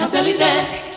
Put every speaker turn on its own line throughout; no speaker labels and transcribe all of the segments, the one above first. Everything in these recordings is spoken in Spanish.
Satellite.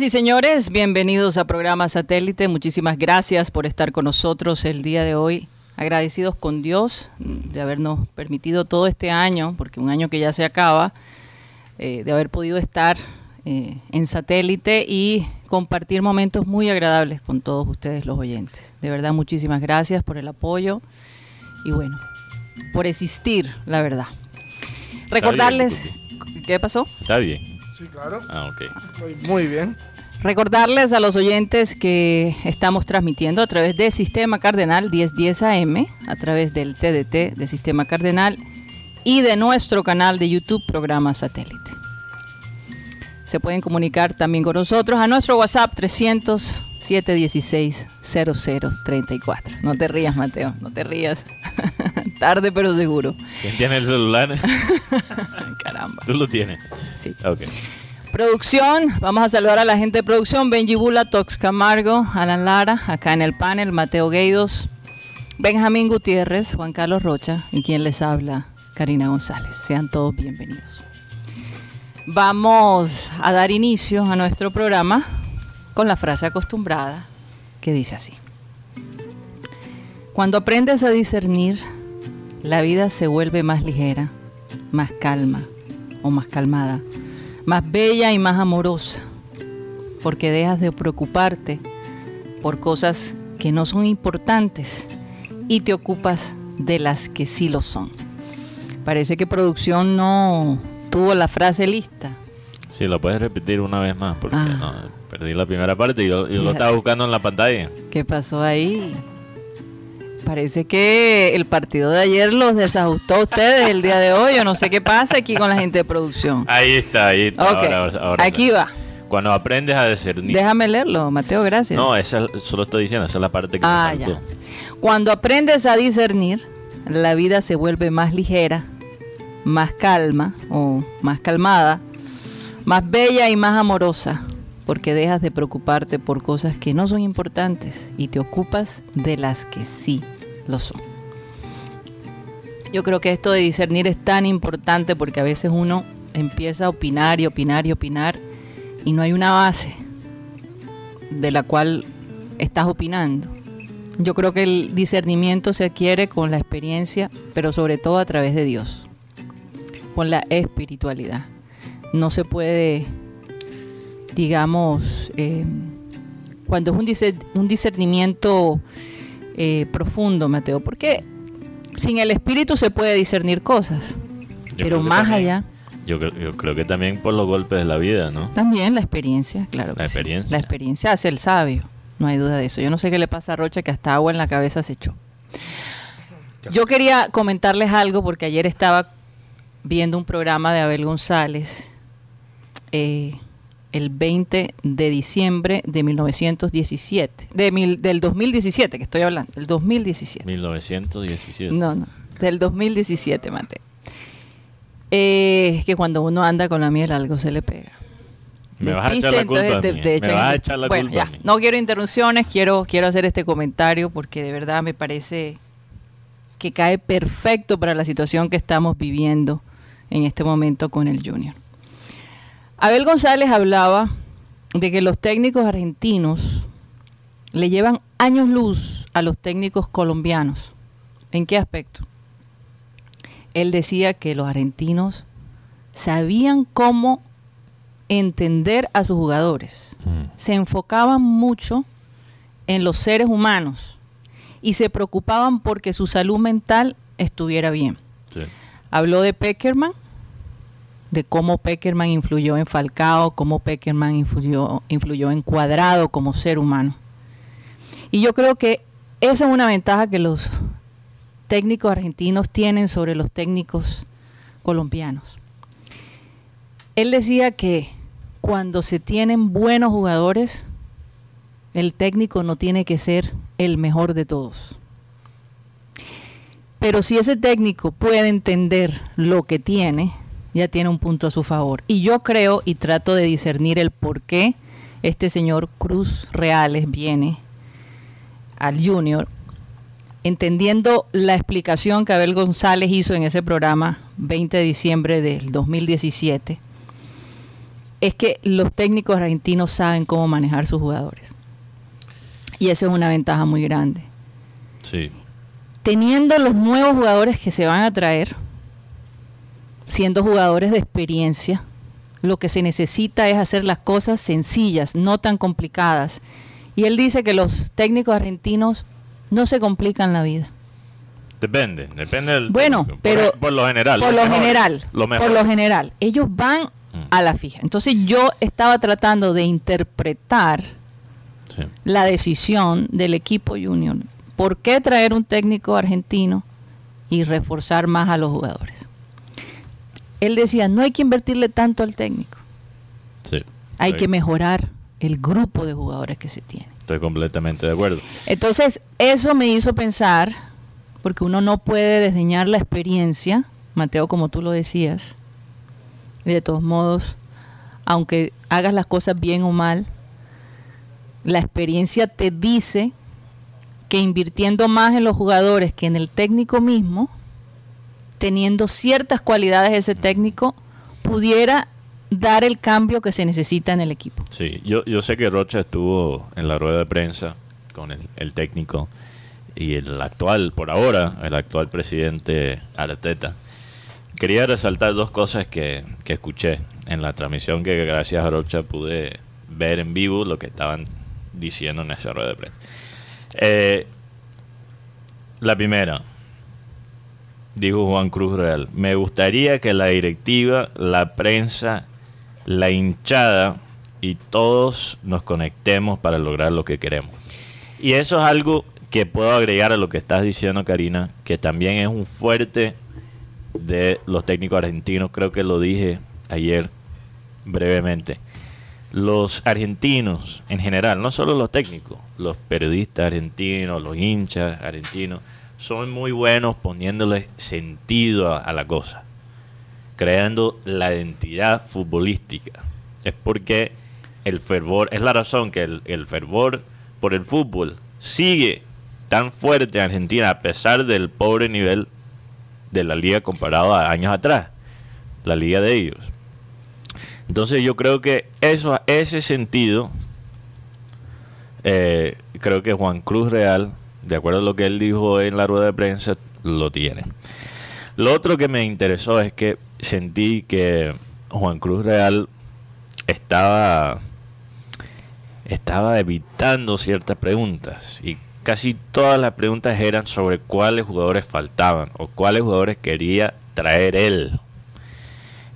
Señoras y señores, bienvenidos a programa Satélite. Muchísimas gracias por estar con nosotros el día de hoy. Agradecidos con Dios de habernos permitido todo este año, porque un año que ya se acaba, eh, de haber podido estar eh, en satélite y compartir momentos muy agradables con todos ustedes los oyentes. De verdad, muchísimas gracias por el apoyo y bueno, por existir, la verdad. Recordarles, ¿qué pasó?
Está bien.
Sí, claro.
Ah, ok.
Estoy muy bien.
Recordarles a los oyentes que estamos transmitiendo a través de Sistema Cardenal 1010 AM, a través del TDT de Sistema Cardenal y de nuestro canal de YouTube Programa Satélite. Se pueden comunicar también con nosotros a nuestro WhatsApp 300 716 0034. No te rías, Mateo, no te rías. Tarde pero seguro.
¿Quién tiene el celular?
Caramba.
Tú lo tienes.
Sí.
Ok.
Producción, vamos a saludar a la gente de producción, Benji Bula, Tox Camargo, Alan Lara, acá en el panel, Mateo Gueidos, Benjamín Gutiérrez, Juan Carlos Rocha y quien les habla, Karina González. Sean todos bienvenidos. Vamos a dar inicio a nuestro programa con la frase acostumbrada que dice así. Cuando aprendes a discernir, la vida se vuelve más ligera, más calma o más calmada más bella y más amorosa, porque dejas de preocuparte por cosas que no son importantes y te ocupas de las que sí lo son. Parece que producción no tuvo la frase lista.
Sí, lo puedes repetir una vez más porque
Ah.
no, perdí la primera parte y yo, yo lo estaba buscando en la pantalla.
¿Qué pasó ahí? Parece que el partido de ayer los desajustó a ustedes el día de hoy. Yo no sé qué pasa aquí con la gente de producción.
Ahí está, ahí está.
Ok,
Ahora, ahora- ahora
aquí va.
Cuando aprendes a discernir.
Déjame leerlo, Mateo, gracias.
No, esa solo estoy diciendo, esa es la parte que
Ah,
me
ya.
faltó.
Cuando aprendes a discernir, la vida se vuelve más ligera, más calma o más calmada, más bella y más amorosa, porque dejas de preocuparte por cosas que no son importantes y te ocupas de las que sí lo son. Yo creo que esto de discernir es tan importante porque a veces uno empieza a opinar y opinar y opinar y no hay una base de la cual estás opinando. Yo creo que el discernimiento se adquiere con la experiencia, pero sobre todo a través de Dios, con la espiritualidad. No se puede, digamos, eh, cuando es un, discer- un discernimiento eh, profundo, Mateo, porque sin el espíritu se puede discernir cosas,
Yo
pero más
también-
allá,
Yo creo, yo creo que también por los golpes de la vida, ¿no?
también la experiencia, claro.
La
que sí.
experiencia.
La experiencia hace el sabio, no hay duda de eso. Yo no sé qué le pasa a Rocha que hasta agua en la cabeza se echó. Yo quería comentarles algo porque ayer estaba viendo un programa de Abel González eh, el 20 de diciembre de 1917, de mil- del 2017 que estoy hablando, del 2017.
1917.
No, no, del 2017, Mate. Eh, que cuando uno anda con la miel algo se le pega.
Me vas a echar la culpa a
entonces
mí.
te- te
Me vas a echar la
bueno,
culpa
ya,
a mí.
No quiero interrupciones, quiero, quiero hacer este comentario porque de verdad me parece que cae perfecto para la situación que estamos viviendo en este momento con el Junior. Abel González hablaba de que los técnicos argentinos le llevan años luz a los técnicos colombianos. ¿En qué aspecto? Él decía que los argentinos sabían cómo entender a sus jugadores.
Mm.
Se enfocaban mucho en los seres humanos y se preocupaban porque su salud mental estuviera bien.
Sí.
Habló de Peckerman, de cómo Peckerman influyó en Falcao, cómo Peckerman influyó, influyó en Cuadrado como ser humano. Y yo creo que esa es una ventaja que los técnicos argentinos tienen sobre los técnicos colombianos. Él decía que cuando se tienen buenos jugadores, el técnico no tiene que ser el mejor de todos. Pero si ese técnico puede entender lo que tiene, ya tiene un punto a su favor. Y yo creo y trato de discernir el por qué este señor Cruz Reales viene al Junior, entendiendo la explicación que Abel González hizo en ese programa 20 de diciembre del 2017, es que los técnicos argentinos saben cómo manejar sus jugadores. Y eso es una ventaja muy grande
Sí.
teniendo los nuevos jugadores que se van a traer, siendo jugadores de experiencia, lo que se necesita es hacer las cosas sencillas, no tan complicadas. Y él dice que los técnicos argentinos no se complican la vida.
Depende, depende del
Bueno,
técnico.
Pero
por, lo general.
Por lo
mejor,
general,
Lo
por lo general, ellos van
Mm.
a la fija. Entonces yo estaba tratando de interpretar
Sí.
la decisión del equipo junior. ¿Por qué traer un técnico argentino y reforzar más a los jugadores? Él decía, no hay que invertirle tanto al técnico,
Sí.
hay que mejorar el grupo de jugadores que se tiene.
Estoy completamente de acuerdo.
Entonces, eso me hizo pensar, porque uno no puede desdeñar la experiencia, Mateo, como tú lo decías, y de todos modos, aunque hagas las cosas bien o mal, la experiencia te dice que invirtiendo más en los jugadores que en el técnico mismo, teniendo ciertas cualidades ese técnico, pudiera dar el cambio que se necesita en el equipo.
Sí, yo, yo sé que Rocha estuvo en la rueda de prensa con el, el técnico y el actual, por ahora, el actual presidente Arteta. Quería resaltar dos cosas que, que escuché en la transmisión que gracias a Rocha pude ver en vivo lo que estaban diciendo en esa rueda de prensa. Eh, la primera, dijo Juan Cruz Real, me gustaría que la directiva, la prensa, la hinchada y todos nos conectemos para lograr lo que queremos. Y eso es algo que puedo agregar a lo que estás diciendo, Karina, que también es un fuerte de los técnicos argentinos, creo que lo dije ayer brevemente. Los argentinos en general, no solo los técnicos, los periodistas argentinos, los hinchas argentinos, son muy buenos poniéndole sentido a, la cosa, creando la identidad futbolística. Es porque el fervor, es la razón que el, el fervor por el fútbol sigue tan fuerte en Argentina a pesar del pobre nivel de la liga comparado a años atrás, la liga de ellos. Entonces yo creo que eso, ese sentido, eh, creo que Juan Cruz Real, de acuerdo a lo que él dijo en la rueda de prensa, lo tiene. Lo otro que me interesó es que sentí que Juan Cruz Real estaba estaba evitando ciertas preguntas y casi todas las preguntas eran sobre cuáles jugadores faltaban o cuáles jugadores quería traer él.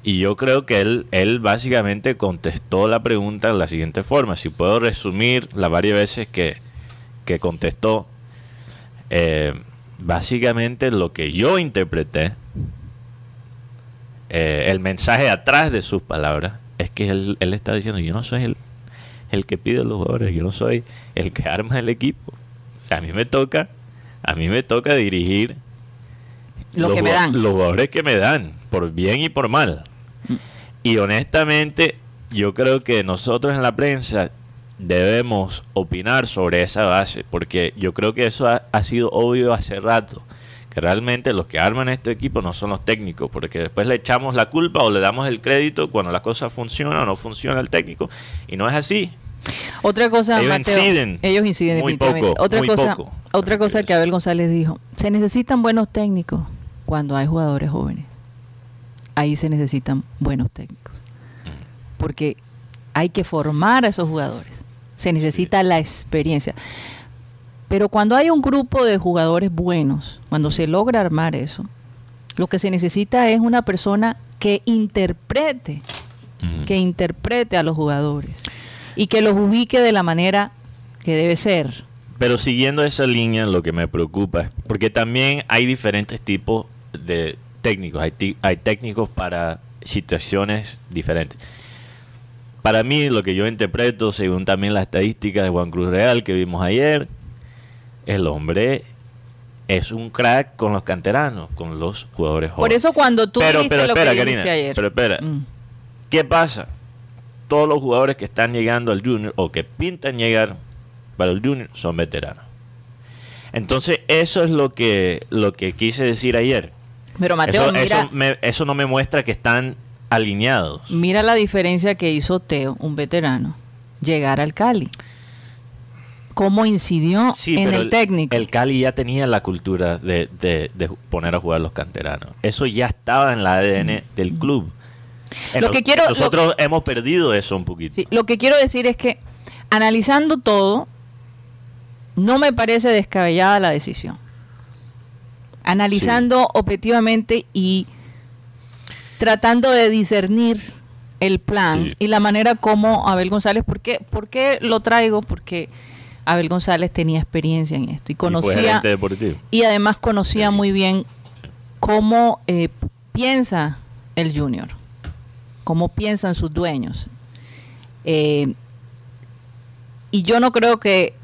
Y yo creo que él, él básicamente contestó la pregunta de la siguiente forma. Si puedo resumir las varias veces que, que contestó, eh, básicamente lo que yo interpreté, eh, el mensaje atrás de sus palabras, es que él, él está diciendo, yo no soy el, el que pide los jugadores, yo no soy el que arma el equipo. O sea, a mí me toca, a mí me toca dirigir
Lo
los
que me
jugad-
dan.
Los jugadores que me dan, por bien y por mal. Y honestamente, yo creo que nosotros en la prensa debemos opinar sobre esa base, porque yo creo que eso ha, ha sido obvio hace rato, que realmente los que arman este equipo no son los técnicos, porque después le echamos la culpa o le damos el crédito cuando las cosas funcionan o no funciona el técnico, y no es así.
Otra cosa,
Ellos
Mateo,
inciden.
ellos inciden
Muy
definitivamente.
poco,
otra
muy
cosa,
poco.
otra cosa que Abel González dijo, se necesitan buenos técnicos cuando hay jugadores jóvenes. Ahí se necesitan buenos técnicos. Porque hay que formar a esos jugadores. Se necesita la experiencia. Pero cuando hay un grupo de jugadores buenos, cuando se logra armar eso, lo que se necesita es una persona que interprete, que interprete a los jugadores y que los ubique de la manera que debe ser.
Pero siguiendo esa línea, lo que me preocupa es porque también hay diferentes tipos de técnicos. Hay, hay técnicos para situaciones diferentes. Para mí, lo que yo interpreto, según también las estadísticas de Juan Cruz Real que vimos ayer, el hombre es un crack con los canteranos, con los jugadores
Por
jóvenes.
eso cuando tú
Pero- pero
lo
espera,
que dijiste
Karina,
ayer.
pero espera.
Mm.
¿Qué pasa? Todos los jugadores que están llegando al Junior o que pintan llegar para el Junior son veteranos. Entonces, eso es lo que, lo que quise decir ayer.
Pero Mateo,
eso,
mira,
eso, me- eso no me muestra que están alineados.
mira la diferencia que hizo Teo, un veterano, llegar al Cali. ¿Cómo incidió
Sí,
en
pero
el técnico?
El Cali ya tenía la cultura de, de- de poner a jugar los canteranos. Eso ya estaba en la ADN del club. En
Lo que quiero-
nosotros hemos perdido eso un poquito.
Sí, lo que quiero decir es que analizando todo, no me parece descabellada la decisión. Analizando objetivamente y tratando de discernir el plan
Sí.
y la manera como Abel González, ¿por qué, por qué lo traigo? Porque Abel González tenía experiencia en esto y conocía y además conocía muy bien cómo eh, piensa el junior, cómo piensan sus dueños. Eh, y yo no creo que,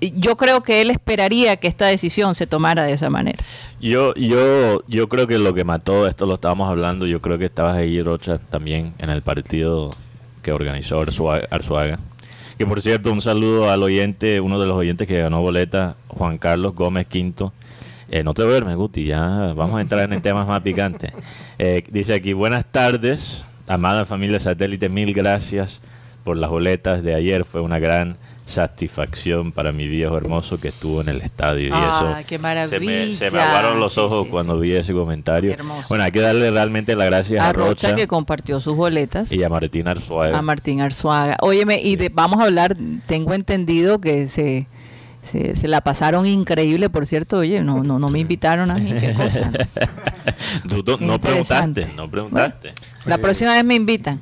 yo creo que él esperaría que esta decisión se tomara de esa manera.
Yo, yo, yo creo que lo que mató, esto lo estábamos hablando, yo creo que estabas ahí, Rocha, también en el partido que organizó Arzua- Arzuaga. Que por cierto, un saludo al oyente, uno de los oyentes que ganó boleta, Juan Carlos Gómez Quinto. Eh, no te duermes, Guti, ya vamos a entrar en temas más picantes. Eh, dice aquí, buenas tardes, amada familia satélite, mil gracias por las boletas de ayer. Fue una gran satisfacción para mi viejo hermoso que estuvo en el estadio. y
Ah,
eso
qué
Se me, se me aguaron los ojos
sí,
cuando
sí.
vi ese comentario.
Hermoso.
Bueno, hay que darle realmente las gracias a,
A Rocha
Rocha
que compartió sus boletas.
y a Martín Arzuaga.
a Martín Arzuaga. Óyeme, y de- vamos a hablar, tengo entendido que se, se, se la pasaron increíble, por cierto, oye, no, no, no me invitaron a mí, qué cosa.
Tú, tú no preguntaste, no preguntaste.
La próxima vez me invitan.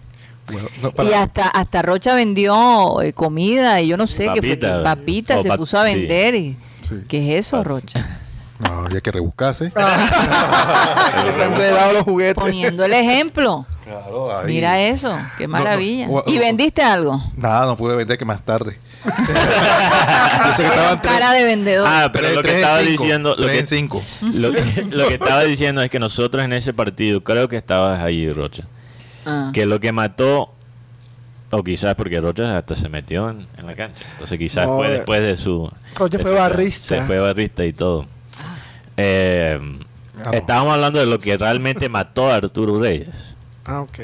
Bueno, no, para-
Y hasta hasta Rocha vendió eh, comida y yo no sé qué fue, que
Papita.
se
pa-
puso a
sí.
vender. Y,
Sí.
¿Qué es eso, Rocha?
no, había que rebuscarse.
Están enredados los juguetes.
Poniendo el ejemplo.
Claro, ahí.
Mira eso, qué
No, no,
maravilla. ¿Y vendiste algo?
Nada, no pude vender que más tarde. Que estaban tres-
Cara de vendedor.
Ah, pero
tres-
lo que estaba
cinco,
diciendo, lo
tres
que,
en cinco.
lo, que, lo que estaba diciendo es que nosotros en ese partido, creo que estabas ahí, Rocha,
Ah.
que lo que mató, o quizás porque Rocha hasta se metió en, en la cancha, entonces quizás
No,
fue después de su...
Rocha
de
fue barrista.
Se fue barrista y todo. Eh,
no.
Estábamos hablando de lo que realmente mató a Arturo Reyes.
Ah, ok.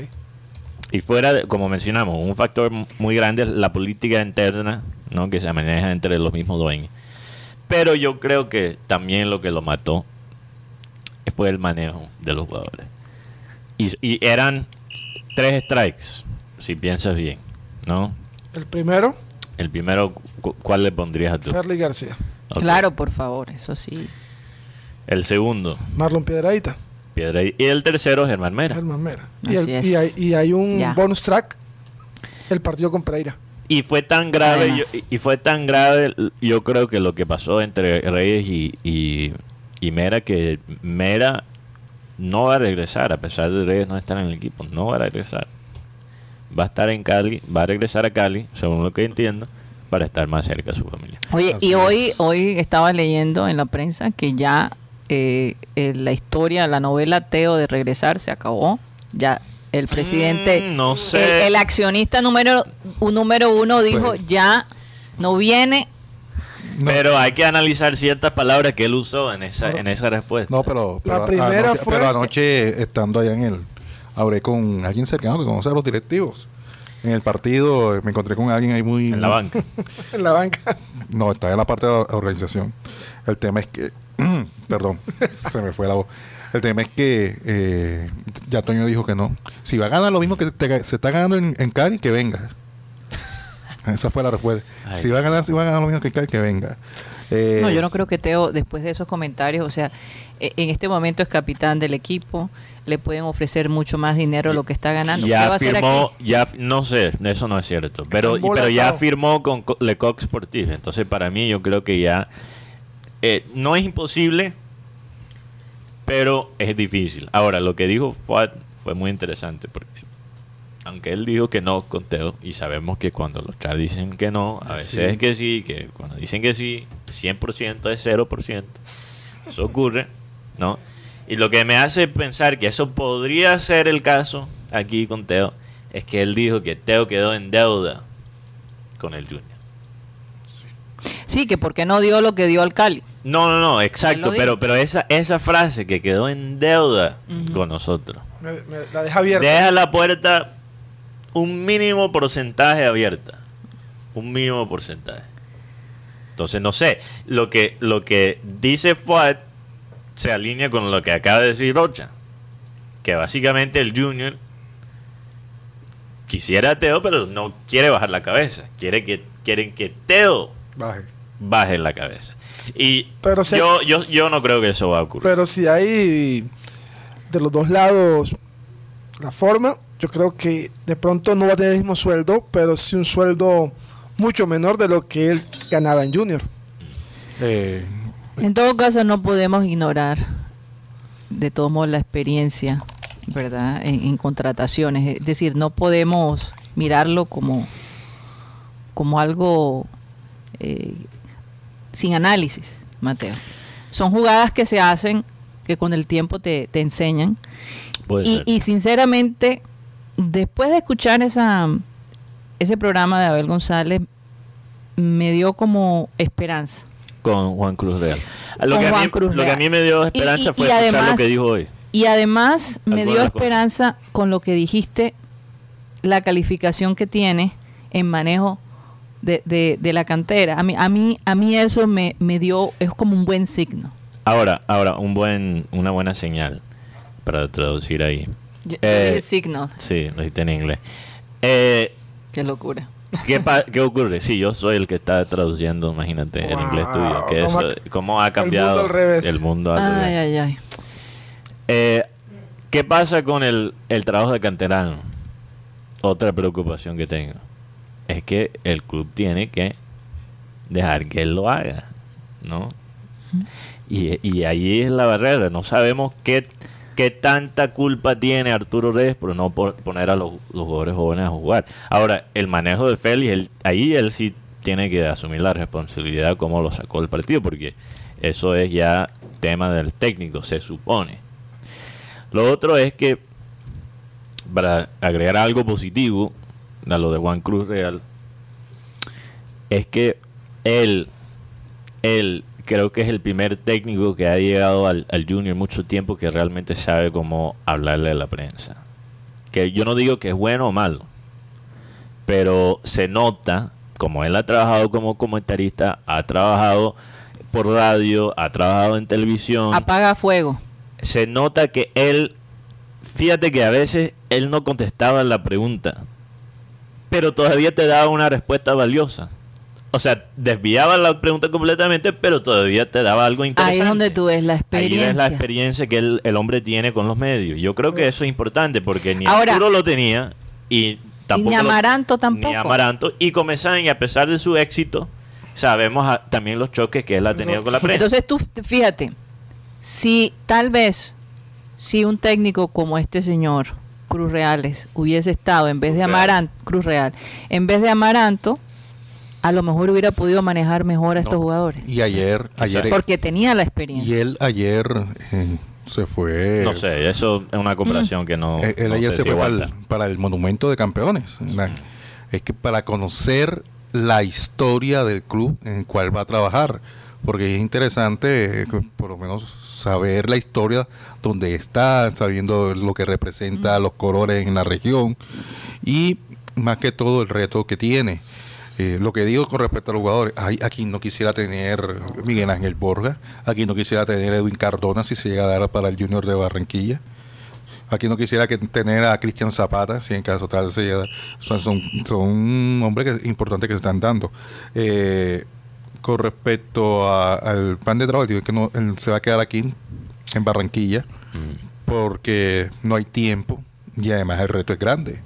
Y fuera, de- como mencionamos, un factor muy grande es la política interna, ¿no? que se maneja entre los mismos dueños. Pero yo creo que también lo que lo mató fue el manejo de los jugadores. Y, y eran tres strikes, si piensas bien, ¿no?
El primero,
El primero, cu- ¿cuál le pondrías a tú?
Ferly García.
Claro, por favor, eso sí.
El segundo,
Marlon Piedradita.
Piedra. Y el tercero, Germán Mera.
Germán Mera. Y, el- y hay, y hay un
Ya.
bonus track. El partido con Pereira.
Y fue tan grave, yo- y fue tan grave, yo creo que lo que pasó entre Reyes y, y, y Mera, que Mera no va a regresar, a pesar de Reyes no estar en el equipo, no va a regresar. Va a estar en Cali, va a regresar a Cali, según lo que entiendo, para estar más cerca de su familia.
Oye,
Así
y hoy,
es.
hoy estaba leyendo en la prensa que ya eh, eh, la historia, la novela Teo de regresar se acabó. Ya el presidente,
Mm, no sé.
el, el accionista número, un número uno dijo
Pues-
ya no viene.
No.
Pero hay que analizar ciertas palabras que él usó en esa, en esa respuesta.
No, pero,
La primera
anoche,
fue-
pero anoche, estando allá en el. Hablé con alguien cercano que conoce a los directivos. En el partido eh, me encontré con alguien ahí muy.
en la banca.
En la banca.
No, está en la parte de la organización. El tema es que. perdón, se me fue la voz. El tema es que eh, ya Toño dijo que no. Si va a ganar lo mismo que te- se está ganando en, en Cali, que venga. Esa fue la respuesta.
Ay.
Si va a ganar, si va a ganar lo mismo que Cal, que venga. Eh,
No, yo no creo que Teo, después de esos comentarios, o sea, e- en este momento es capitán del equipo, le pueden ofrecer mucho más dinero lo que está ganando. ¿Qué va a
Ya
hacer
firmó,
aquí?
ya no sé, eso no es cierto, pero, pero ya firmó con Co- Le Coq Sportif, entonces para mí yo creo que ya eh, no es imposible, pero es difícil. Ahora, lo que dijo Fuad fue muy interesante porque aunque él dijo que no con Teo, y sabemos que cuando los chats dicen que no, a veces
Sí.
es que sí, que cuando dicen que sí, 100% es 0%. Eso ocurre, ¿no? Y lo que me hace pensar que eso podría ser el caso aquí con Teo es que él dijo que Teo quedó en deuda con el Junior.
Sí, que porque no dio lo que dio al Cali.
No, no, no, exacto, pero, pero esa, esa frase que quedó en deuda con nosotros,
Me- me la deja abierta.
deja la puerta un mínimo porcentaje abierta. Un mínimo porcentaje. Entonces, no sé, lo que, lo que dice Fuad se alinea con lo que acaba de decir Rocha. Que básicamente el Junior quisiera a Teo, pero no quiere bajar la cabeza. Quiere que, quieren que Teo
Baje.
baje la cabeza. Y
Pero
yo, yo, yo no creo que eso va a ocurrir.
Pero si hay de los dos lados la forma, yo creo que de pronto no va a tener el mismo sueldo, pero sí un sueldo mucho menor de lo que él ganaba en Junior.
Eh,
En todo caso, no podemos ignorar, de todos modos, la experiencia, ¿verdad?, en, en contrataciones. Es decir, no podemos mirarlo como, como algo eh, sin análisis, Mateo. Son jugadas que se hacen, que con el tiempo te, te enseñan. Y, y sinceramente, después de escuchar esa, ese programa de Abel González, me dio como esperanza.
con Juan Cruz Real. Lo,
Con
que a, mí,
Cruz
lo que a mí me dio esperanza
y-
fue
y
escuchar
además-
lo que dijo hoy.
Y además me dio esperanza con lo que dijiste, la calificación que tiene en manejo de, de- de la cantera. A mí, a mí, a mí eso me, me dio, es como un buen signo.
Ahora, ahora un buen, una buena señal para traducir ahí. Eh,
dije signo,
Sí, lo dijiste en inglés. Eh,
qué locura.
¿qué, qué ocurre? Sí, yo soy el que está traduciendo, imagínate, el
Wow,
inglés tuyo. Que
cómo
eso,
ha-
cómo ha
el
cambiado
mundo al revés.
el mundo al
Ay,
revés.
ay, ay.
Eh, ¿Qué pasa con el, el trabajo de canterano? Otra preocupación que tengo es que el club tiene que dejar que él lo haga, ¿no? Y, y ahí es la barrera. No sabemos qué, qué tanta culpa tiene Arturo Reyes por no po- poner a los, jugadores jóvenes a jugar. Ahora, el manejo de Félix, él- ahí él sí tiene que asumir la responsabilidad como lo sacó el partido, porque eso es ya tema del técnico, se supone. Lo otro es que, para agregar algo positivo a lo de Juan Cruz Real, es que él, él creo que es el primer técnico que ha llegado al, al Junior mucho tiempo que realmente sabe cómo hablarle a la prensa. Que yo no digo que es bueno o malo, pero se nota, como él ha trabajado como comentarista, ha trabajado por radio, ha trabajado en televisión
Apaga fuego.
se nota que él, fíjate que a veces él no contestaba la pregunta, pero todavía te daba una respuesta valiosa. O sea, desviaba la pregunta completamente, pero todavía te daba algo interesante.
Ahí es donde tú ves la
Ahí
experiencia.
ves la experiencia que el, el hombre tiene con los medios. Yo creo que eso es importante porque ni
Ahora-
Arturo lo tenía y tampoco
ni
lo-
Amaranto tampoco.
Ni Amaranto. Y Comesaña, a pesar de su éxito, sabemos a- también los choques que él ha tenido con la prensa.
Entonces tú, fíjate, si tal vez, si un técnico como este señor, Cruz Reales, hubiese estado en vez
Cruz
de. Amaranto, Cruz Real, en vez de Amaranto, a lo mejor hubiera podido manejar mejor a estos
No.
jugadores.
y ayer, ayer
Porque tenía la
y
experiencia.
él ayer eh, se fue.
No sé, eso es una comparación que no.
Eh, Él
no
ayer
sé
se
si
fue para el, para el monumento de campeones. La- Es que para conocer la historia del club en el cual va a trabajar, porque es interesante, eh, que por lo menos saber la historia donde está, sabiendo lo que representa los colores en la región y más que todo el reto que tiene. Eh, lo que digo con respecto a los jugadores, ay, aquí no quisiera tener Miguel Ángel Borja, aquí no quisiera tener Edwin Cardona si se llega a dar para el Junior de Barranquilla Aquí no quisiera que tener a Cristian Zapata, si en caso tal se llega- son, son, son hombres que, importantes que se están dando. Eh, con respecto a- al plan de trabajo, digo que no, él se va a quedar aquí en Barranquilla porque no hay tiempo y además el reto es grande.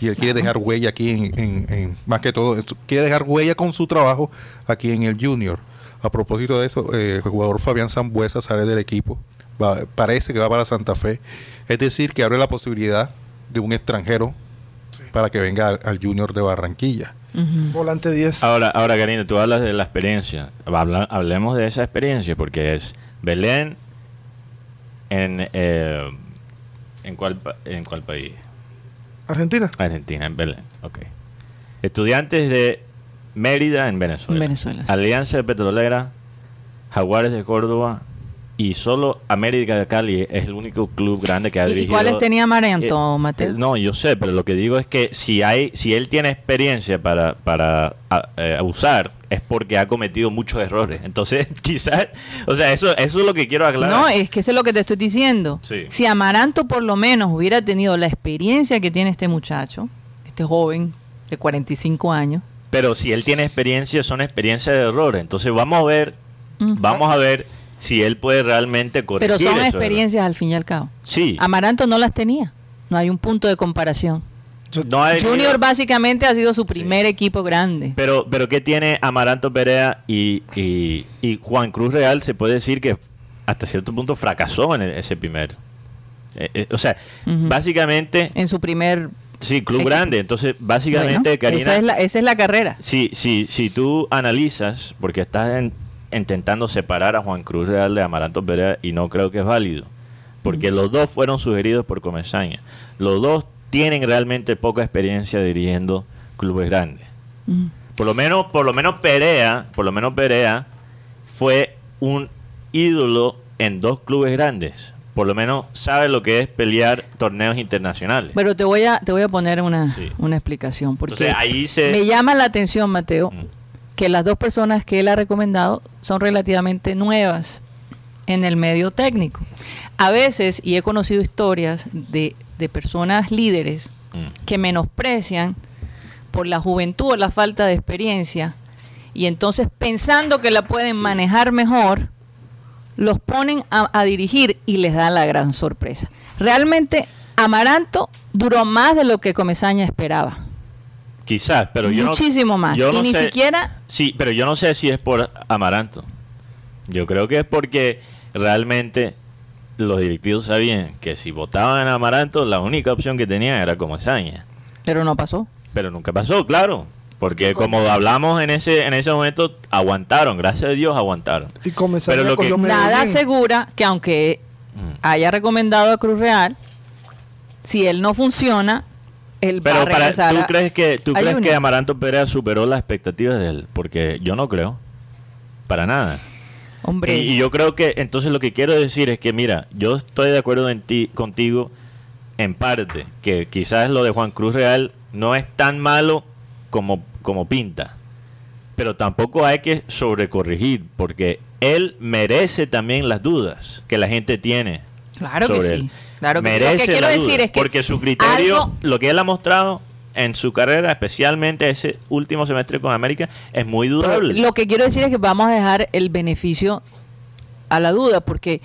Y él quiere dejar huella aquí, en, en- en- más que todo, quiere dejar huella con su trabajo aquí en el Junior. A propósito de eso, eh, el jugador Fabián Zambuesa sale del equipo, va- parece que va para Santa Fe. Es decir, que abre la posibilidad de un extranjero para que venga al, al Junior de Barranquilla.
Volante 10.
Ahora, ahora Karina, tú hablas de la experiencia. Habla- hablemos de esa experiencia, porque es Belén en, eh, ¿en, cuál, pa- ¿en cuál país?
Argentina.
Argentina, en Belén. Ok. Estudiantes de Mérida en Venezuela.
En Venezuela, sí.
Alianza Petrolera, Jaguares de Córdoba y solo América de Cali es el único club grande que ha
¿Y- ¿Y
dirigido.
cuáles tenía Marianto,
Eh,
Mateo?
eh, no, yo sé, pero lo que digo es que si hay, si él tiene experiencia para, para a- eh, usar, es porque ha cometido muchos errores. Entonces, quizás, o sea, eso, eso es lo que quiero aclarar.
No, es que eso es lo que te estoy diciendo.
Sí.
Si Amaranto por lo menos hubiera tenido la experiencia que tiene este muchacho, este joven de 45 años,
Pero si él tiene experiencia, son experiencias de errores. Entonces vamos a ver, vamos a ver si él puede realmente corregir
pero son experiencias al fin y al cabo.
Sí.
Amaranto no las tenía. No hay un punto de comparación.
No hay-
Junior básicamente ha sido su primer equipo grande.
Pero, pero ¿qué tiene Amaranto Perea y, y, y Juan Cruz Real? Se puede decir que hasta cierto punto fracasó en el- ese primer. eh, eh, o sea, básicamente,
En su primer...
sí, club
equipo.
grande. Entonces, básicamente,
Bueno,
Karina,
esa, es la, esa es la carrera.
si, si, si tú analizas, porque estás en- intentando separar a Juan Cruz Real de Amaranto Perea y no creo que es válido, porque los dos fueron sugeridos por Comesaña. Los dos tienen realmente poca experiencia dirigiendo clubes grandes.
Mm.
Por lo menos, por lo menos Perea, por lo menos Perea fue un ídolo en dos clubes grandes. Por lo menos sabe lo que es pelear torneos internacionales.
Pero te voy a, te voy a poner una,
Sí.
una explicación. Porque
Entonces ahí se
me llama la atención, Mateo,
Mm.
que las dos personas que él ha recomendado son relativamente nuevas en el medio técnico. A veces, y he conocido historias de, de personas líderes
Mm.
que menosprecian por la juventud o la falta de experiencia, y entonces pensando que la pueden manejar mejor, los ponen a, a dirigir y les da la gran sorpresa. Realmente, Amaranto duró más de lo que Comesaña esperaba.
Quizás, pero yo no-
Muchísimo más.
yo
y
no
ni
sé-
siquiera
Sí, pero yo no sé si es por Amaranto. Yo creo que es porque realmente los directivos sabían que si votaban a Amaranto, la única opción que tenían era como Saña.
Pero no pasó.
Pero nunca pasó, claro. Porque como hablamos en ese, en ese momento, aguantaron, gracias a Dios aguantaron.
Y comenzaron
Pero lo que-
Nada asegura que aunque
Mm.
haya recomendado a Cruz Real, si él no funciona, él va a
Pero para,
regresar
¿tú
a-
crees, que, ¿tú crees que. Amaranto Perea superó las expectativas de él? Porque yo no creo. Para nada.
Hombre,
Y, y yo creo que entonces lo que quiero decir es que, mira, yo estoy de acuerdo en ti, contigo en parte, que quizás lo de Juan Cruz Real no es tan malo como, como pinta, pero tampoco hay que sobrecorregir, porque él merece también las dudas que la gente tiene.
claro que sí.
él.
Claro que sí. Lo que quiero decir
duda,
es que
porque su criterio,
algo-
lo que él ha mostrado en su carrera, especialmente ese último semestre con América, es muy dudable.
Lo que quiero decir es que vamos a dejar el beneficio a la duda, porque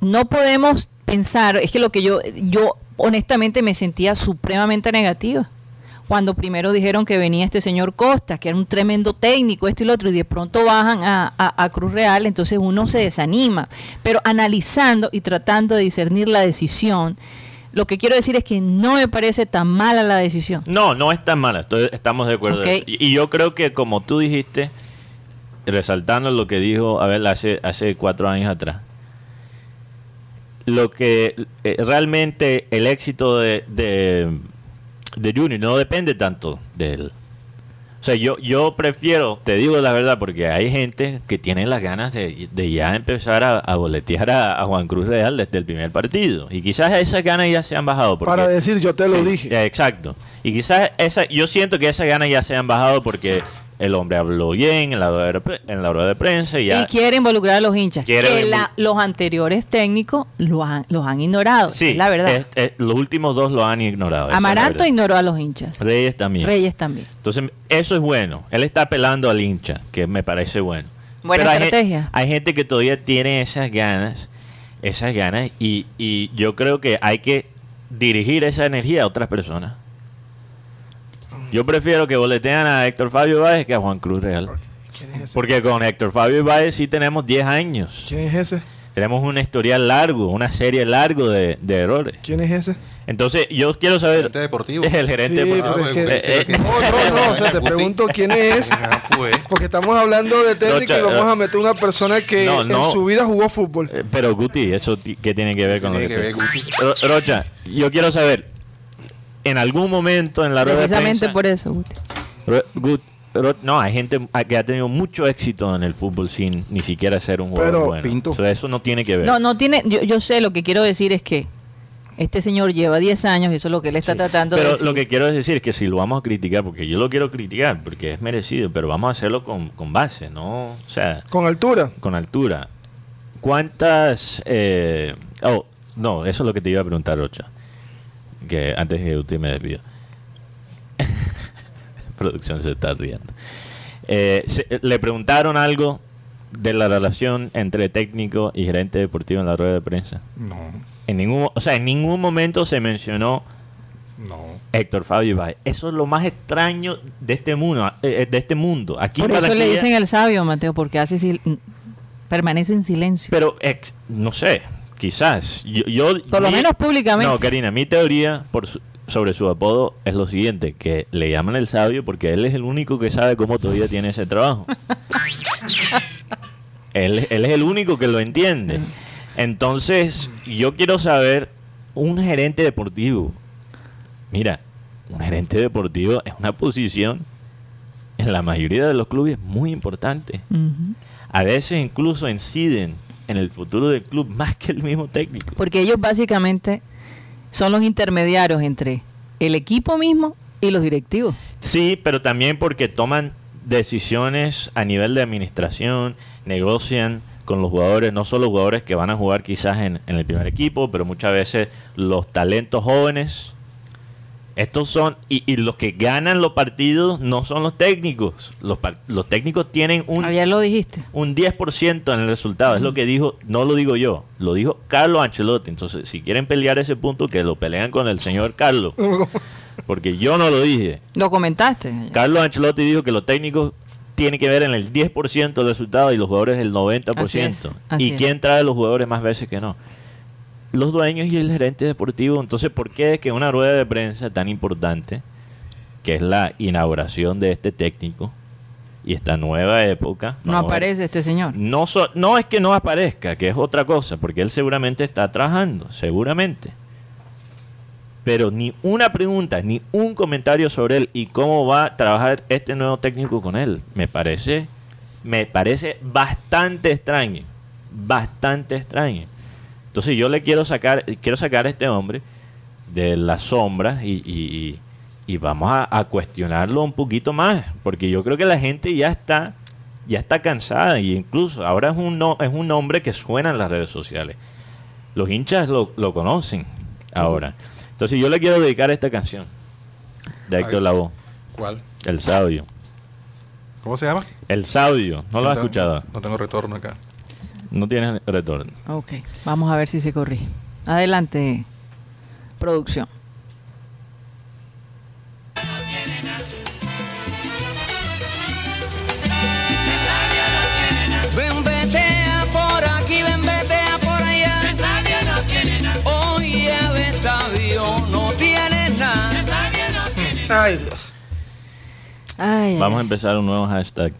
no podemos pensar, es que lo que yo, yo honestamente me sentía supremamente negativa. Cuando primero dijeron que venía este señor Costa, que era un tremendo técnico, esto y lo otro, y de pronto bajan a, a- a Cruz Real, entonces uno se desanima. Pero analizando y tratando de discernir la decisión, lo que quiero decir es que no me parece tan mala la decisión.
No, no es tan mala, estoy- estamos de acuerdo. eso. Y yo creo que como tú dijiste, resaltando lo que dijo Abel hace, hace cuatro años atrás, lo que eh, realmente el éxito de, de, de Junior no depende tanto de él. O sea, yo, yo prefiero, te digo la verdad, porque hay gente que tiene las ganas de, de ya empezar a, a boletear a, a Juan Cruz Real desde el primer partido. Y quizás esas ganas ya se han bajado. Porque,
Para decir, yo te lo
Sí,
dije.
Exacto. Y quizás esa, yo siento que esas ganas ya se han bajado porque el hombre habló bien en la rueda de, en la rueda de prensa y ya.
Y quiere involucrar a los hinchas.
Quiere
que la- los anteriores técnicos lo han, los han ignorado.
sí,
es la verdad.
es- es- los últimos dos lo han ignorado.
Amaranto ignoró a los hinchas.
Reyes también.
Reyes también.
Entonces, eso es bueno. Él está apelando al hincha, que me parece bueno.
Buena
Pero hay
estrategia.
Hay, gente que todavía tiene esas ganas, esas ganas, y, y yo creo que hay que dirigir esa energía a otras personas. Yo prefiero que boletean a Héctor Fabio Báez que a Juan Cruz Real.
¿Quién es ese?
Porque con Héctor Fabio Báez sí tenemos 10 años.
¿Quién es ese?
Tenemos una historial largo, una serie largo de, de errores.
¿Quién es ese?
Entonces, yo quiero saber...
Gerente deportivo.
El gerente
Sí,
deportivo.
es que-
Eh, eh,
No, no, no, o sea, te pregunto quién es.
Ah, pues.
Porque estamos hablando de técnico
No,
y vamos a meter una persona que
No, no.
en su vida jugó fútbol.
Eh, Pero Guti, ¿eso qué tiene que ver con
Tiene
lo
que
que,
ver, Guti.
Ro- Rocha, yo quiero saber, en algún momento en la rueda de
Precisamente
prensa...
por eso, Guti.
Gut- no, hay gente que ha tenido mucho éxito en el fútbol sin ni siquiera ser un jugador
Pero,
bueno.
Pinto.
O sea, eso no tiene que ver.
No, no tiene. Yo, yo sé lo que quiero decir es que este señor lleva 10 años y eso es lo que él está
Sí.
tratando de
Pero lo que quiero decir es que si lo vamos a criticar, porque yo lo quiero criticar, porque es merecido, pero vamos a hacerlo con, con base, ¿no? O sea,
Con altura.
con altura. ¿Cuántas... eh, oh, no, eso es lo que te iba a preguntar, Rocha. Que antes que usted me despido. Producción se está riendo. Eh, se- le preguntaron algo de la relación entre técnico y gerente deportivo en la rueda de prensa.
No,
En ningún, o sea, en ningún momento se mencionó
no.
Héctor Fabio Ibai. Eso es lo más extraño de este mundo. eh, de este mundo. Aquí
Por eso le dicen el sabio, Mateo, porque hace sil- permanece en silencio.
Pero, ex- no sé, quizás. Yo, yo-
Por lo menos públicamente.
No, Karina, mi teoría por su- sobre su apodo es lo siguiente, que le llaman el sabio porque él es el único que sabe cómo todavía tiene ese trabajo. él, él es el único que lo entiende. Entonces, yo quiero saber, un gerente deportivo, mira, un gerente deportivo es una posición en la mayoría de los clubes muy importante a veces incluso inciden en el futuro del club más que el mismo técnico.
Porque ellos básicamente son los intermediarios entre el equipo mismo y los directivos.
Sí, pero también porque toman decisiones a nivel de administración, negocian con los jugadores, no solo jugadores que van a jugar quizás en, en el primer equipo, pero muchas veces los talentos jóvenes. Estos son, y, y los que ganan los partidos no son los técnicos. Los, los técnicos tienen un,
Ayer lo dijiste.
un 10% en el resultado. Es lo que dijo, no lo digo yo, lo dijo Carlos Ancelotti. Entonces, si quieren pelear ese punto, que lo pelean con el señor Carlos. Porque yo no lo dije.
Lo comentaste.
Carlos Ancelotti dijo que los técnicos tienen que ver en el 10% del resultado y los jugadores el 90%.
Así es, así
¿Y quién trae a los jugadores más veces que no? Los dueños y el gerente deportivo. Entonces, ¿por qué es que una rueda de prensa tan importante, que es la inauguración de este técnico y esta nueva época,
No aparece este señor.
no, so- no es que no aparezca, que es otra cosa, porque él seguramente está trabajando, seguramente. Pero ni una pregunta, ni un comentario sobre él y cómo va a trabajar este nuevo técnico con él. Me parece, me parece bastante extraño, bastante extraño. Entonces yo le quiero sacar, quiero sacar a este hombre de las sombras y, y- y- vamos a, a cuestionarlo un poquito más, porque yo creo que la gente ya está, ya está cansada y incluso ahora es un no- es un nombre que suena en las redes sociales. Los hinchas lo, lo conocen ahora. Entonces yo le quiero dedicar esta canción de Héctor. Lavoe,
¿Cuál?
El Sabio.
¿Cómo se llama?
El Sabio, no lo has escuchado,
No tengo retorno acá.
No tienes retorno.
Ok, vamos a ver si se corrige. Adelante, producción.
Ven, vetea por aquí, ven, vetea por allá. De sabio no tiene nada. Oye, de sabio no tiene nada.
Ay, Dios.
Ay, ay,
Vamos a
ay.
empezar un nuevo hashtag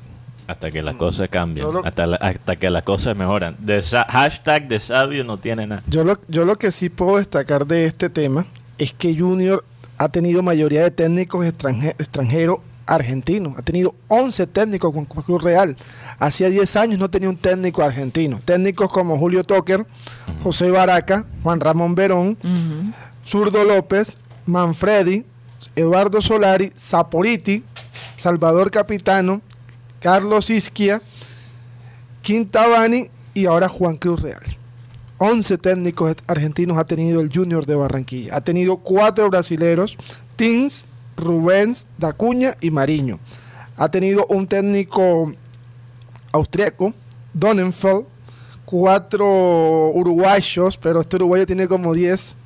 hasta que las cosas cambien,
Yo lo-
hasta, la- hasta que las cosas mejoran. De sa- hashtag de sabio no tiene nada.
Yo lo, yo lo que sí puedo destacar de este tema es que Junior ha tenido mayoría de técnicos extranje- extranjeros argentinos. Ha tenido 11 técnicos con Cruz Real. Hacía 10 años no tenía un técnico argentino. Técnicos como Julio Toker, José Baraca, Juan Ramón Verón. Zurdo López, Manfredi, Eduardo Solari, Saporiti, Salvador Capitano, Carlos Isquia, Quintabani y ahora Juan Cruz Real. 11 técnicos argentinos ha tenido el Junior de Barranquilla. Ha tenido cuatro brasileros, Tins, Rubens, Dacuña y Mariño. Ha tenido un técnico austriaco, Donenfeld, cuatro uruguayos, pero este uruguayo tiene como 10.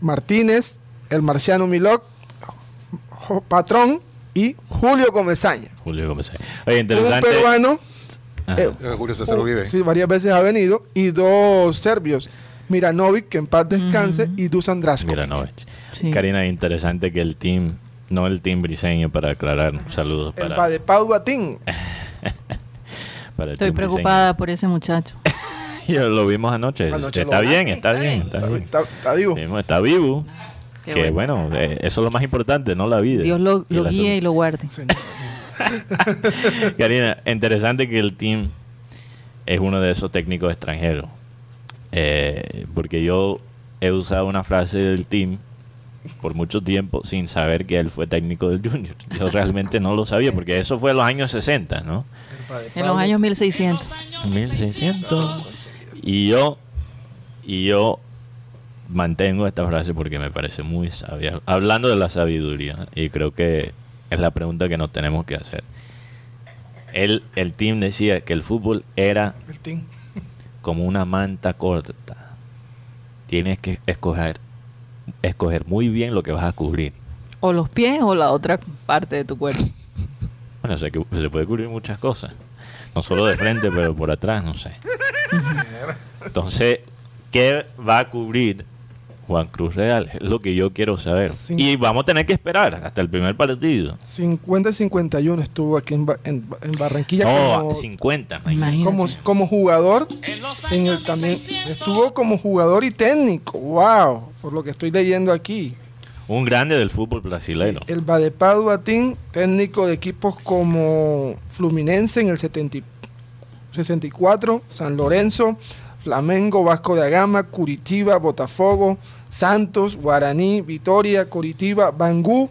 Martínez, el marciano Milok, Patrón y Julio Comesaña.
Julio. Oye,
Un peruano, eh,
Julio César Uribe.
sí, varias veces ha venido, y dos serbios, Miranovic, que en paz descanse, y Dusan Draskovic.
Milanovic.
Sí.
Karina, interesante que el team, no el team briseño, para aclarar, saludos
El
para,
Badepau Batín.
para el
Estoy
team
preocupada por ese muchacho.
lo vimos anoche.
Anoche
está
lo-
bien,
Ah, sí,
está
está
bien,
bien.
está
Está,
bien.
está- está vivo.
Está vivo.
Qué
que
bueno.
bueno, eh, eso es lo más importante, no la vida.
Dios lo, lo guíe y lo guarde.
Karina, interesante que el team es uno de esos técnicos extranjeros. Eh, porque yo he usado una frase del team por mucho tiempo sin saber que él fue técnico del Junior. Yo realmente no lo sabía porque eso fue en los años 60, ¿no?
En los años 1600.
1600. Y yo, y yo mantengo esta frase porque me parece muy sabia. Hablando de la sabiduría, y creo que es la pregunta que nos tenemos que hacer. Él, el team decía que el fútbol era
El team.
como una manta corta. Tienes que escoger, escoger muy bien lo que vas a cubrir.
O los pies o la otra parte de tu cuerpo.
Bueno, se, se puede cubrir muchas cosas. No solo de frente, pero por atrás, no sé. Entonces, ¿qué va a cubrir Juan Cruz Real? Es lo que yo quiero saber. Y vamos a tener que esperar hasta el primer partido.
50-51 estuvo aquí en, Ba- en- en Barranquilla
No,
como,
50. imagínate.
Imagínate.
como, como jugador. En el, también estuvo como jugador y técnico. ¡Wow! Por lo que estoy leyendo aquí.
Un grande del fútbol brasileño.
El Badepado Batín, técnico de equipos como Fluminense en el 70 y- 64, San Lorenzo, Flamengo, Vasco da Gama, Curitiba, Botafogo, Santos, Guaraní, Vitoria, Curitiba, Bangú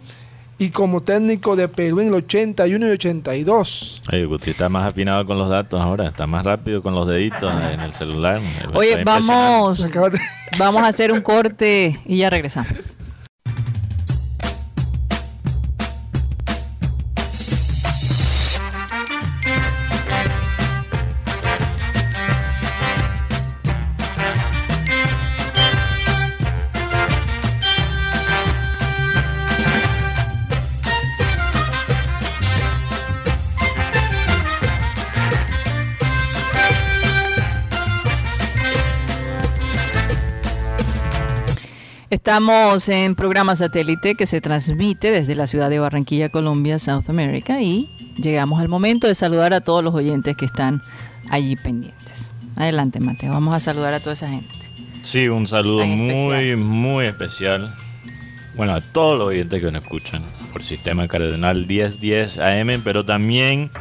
y como técnico de Perú en el 81 y 82.
Oye, Guti está más afinado con los datos ahora. Está más rápido con los deditos en el celular.
Oye, vamos, vamos a hacer un corte y ya regresamos. Estamos en programa satélite que se transmite desde la ciudad de Barranquilla, Colombia, South America y llegamos al momento de saludar a todos los oyentes que están allí pendientes. Adelante, Mateo, vamos a saludar a toda esa gente.
Sí, un saludo muy, muy especial. Bueno, a todos los oyentes que nos escuchan por Sistema Cardenal 1010 AM, pero también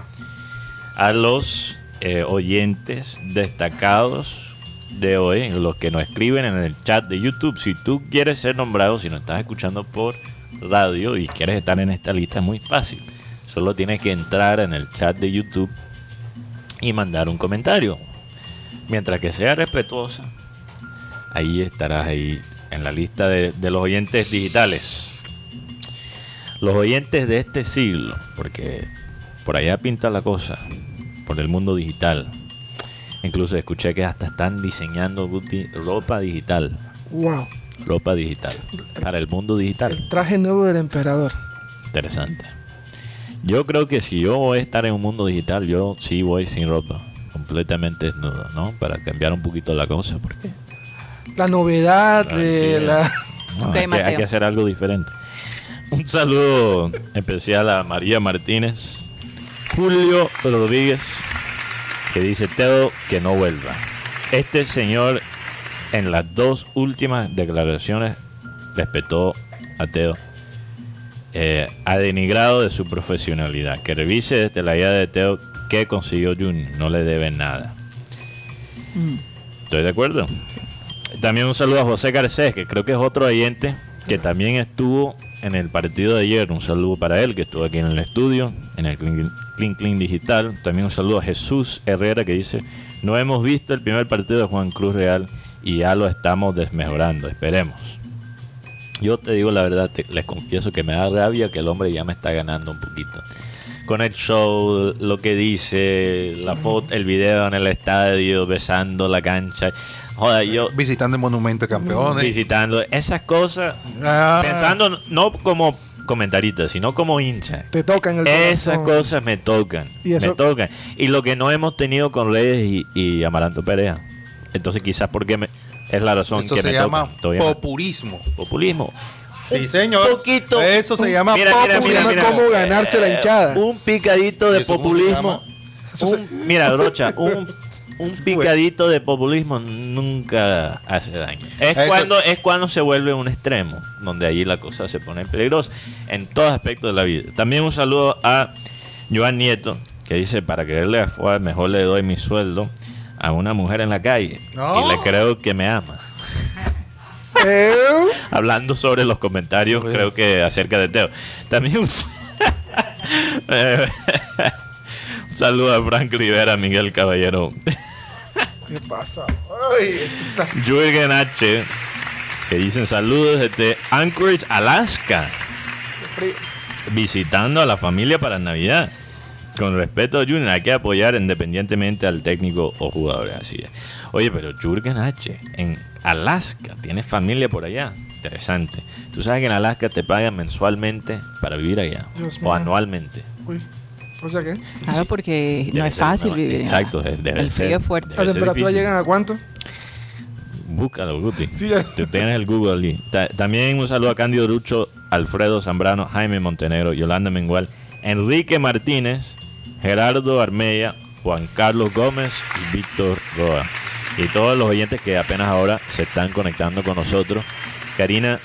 a los eh, oyentes destacados de hoy, los que nos escriben en el chat de YouTube. Si tú quieres ser nombrado, si nos estás escuchando por radio y quieres estar en esta lista, es muy fácil. Solo tienes que entrar en el chat de YouTube y mandar un comentario. Mientras que sea respetuosa, ahí estarás ahí en la lista de, de los oyentes digitales. Los oyentes de este siglo, porque por allá pinta la cosa, por el mundo digital. Incluso escuché que hasta están diseñando Guti, ropa digital.
¡Wow!
Ropa digital. Para el mundo digital.
El traje nuevo del emperador.
Interesante. Yo creo que si yo voy a estar en un mundo digital, yo sí voy sin ropa. Completamente desnudo, ¿no? Para cambiar un poquito la cosa. Porque
La novedad
Ah,
de
sí,
la...
No,
Ok,
hay, que,
Mateo.
hay que hacer algo diferente. Un saludo especial a María Martínez, Julio Rodríguez, que dice Teo que no vuelva. Este señor en las dos últimas declaraciones respetó a Teo. eh, ha denigrado de su profesionalidad. Que revise desde la idea de Teo que consiguió Junior. No le debe nada. Estoy de acuerdo. También un saludo a José Garcés, que creo que es otro oyente que también estuvo en el partido de ayer. Un saludo para él que estuvo aquí en el estudio, en el Clean Clean, Digital. También un saludo a Jesús Herrera que dice, no hemos visto el primer partido de Juan Cruz Real y ya lo estamos desmejorando. Esperemos. Yo te digo la verdad, te- les confieso que me da rabia que el hombre ya me está ganando un poquito. Con el show, lo que dice, la foto, el video en el estadio, besando la cancha. Joder, yo
Visitando el Monumento de Campeones.
visitando esas cosas,
Ah.
pensando no como comentarista, sino como hincha.
Te tocan el
Esas
corazón.
cosas me tocan,
Y eso-
me tocan. Y lo que no hemos tenido con Reyes y, y Amaranto Perea. Entonces quizás porque me, es la razón que
se
me
llama
tocan.
Populismo. Sí, señor.
poquito.
Eso se llama
Mira, mira,
Se
mira, mira.
cómo ganarse la hinchada.
Un picadito de
¿Y eso cómo se
populismo. Un- mira, Brocha, un, un picadito de populismo nunca hace daño. Es
Eso-
cuando, es cuando se vuelve un extremo, donde allí la cosa se pone peligrosa en todos aspectos de la vida. También un saludo a Joan Nieto, que dice, para quererle a Fuad, mejor le doy mi sueldo a una mujer en la calle.
No.
Y le creo que me ama. Hablando sobre los comentarios,
Bueno.
creo que acerca de Teo. También un, un saludo a Frank Rivera, Miguel Caballero,
¿Qué pasa? Ay, esto está
Jürgen H. Que dicen saludos desde Anchorage, Alaska, visitando a la familia para Navidad. Con respeto a Jürgen, hay que apoyar independientemente al técnico o jugadores. Así es. Oye, pero Jürgen H. en Alaska, tiene familia por allá. Interesante. Tú sabes que en Alaska te pagan mensualmente para vivir allá.
Dios
o
mío.
anualmente.
Uy. O sea que
Claro, porque no
Debe
es
ser
fácil
una-
vivir.
Exacto, es- debe
El frío
ser-
es fuerte.
ser
temperaturas
difícil.
llegan a cuánto?
Búscalo, Guti.
Sí, ya.
Te tienes el Google ahí. Ta- También un saludo a Cándido Rucho, Alfredo Zambrano, Jaime Montenegro, Yolanda Mengual, Enrique Martínez, Gerardo Armella, Juan Carlos Gómez y Víctor Roa. Y todos los oyentes que apenas ahora se están conectando con nosotros. Karina,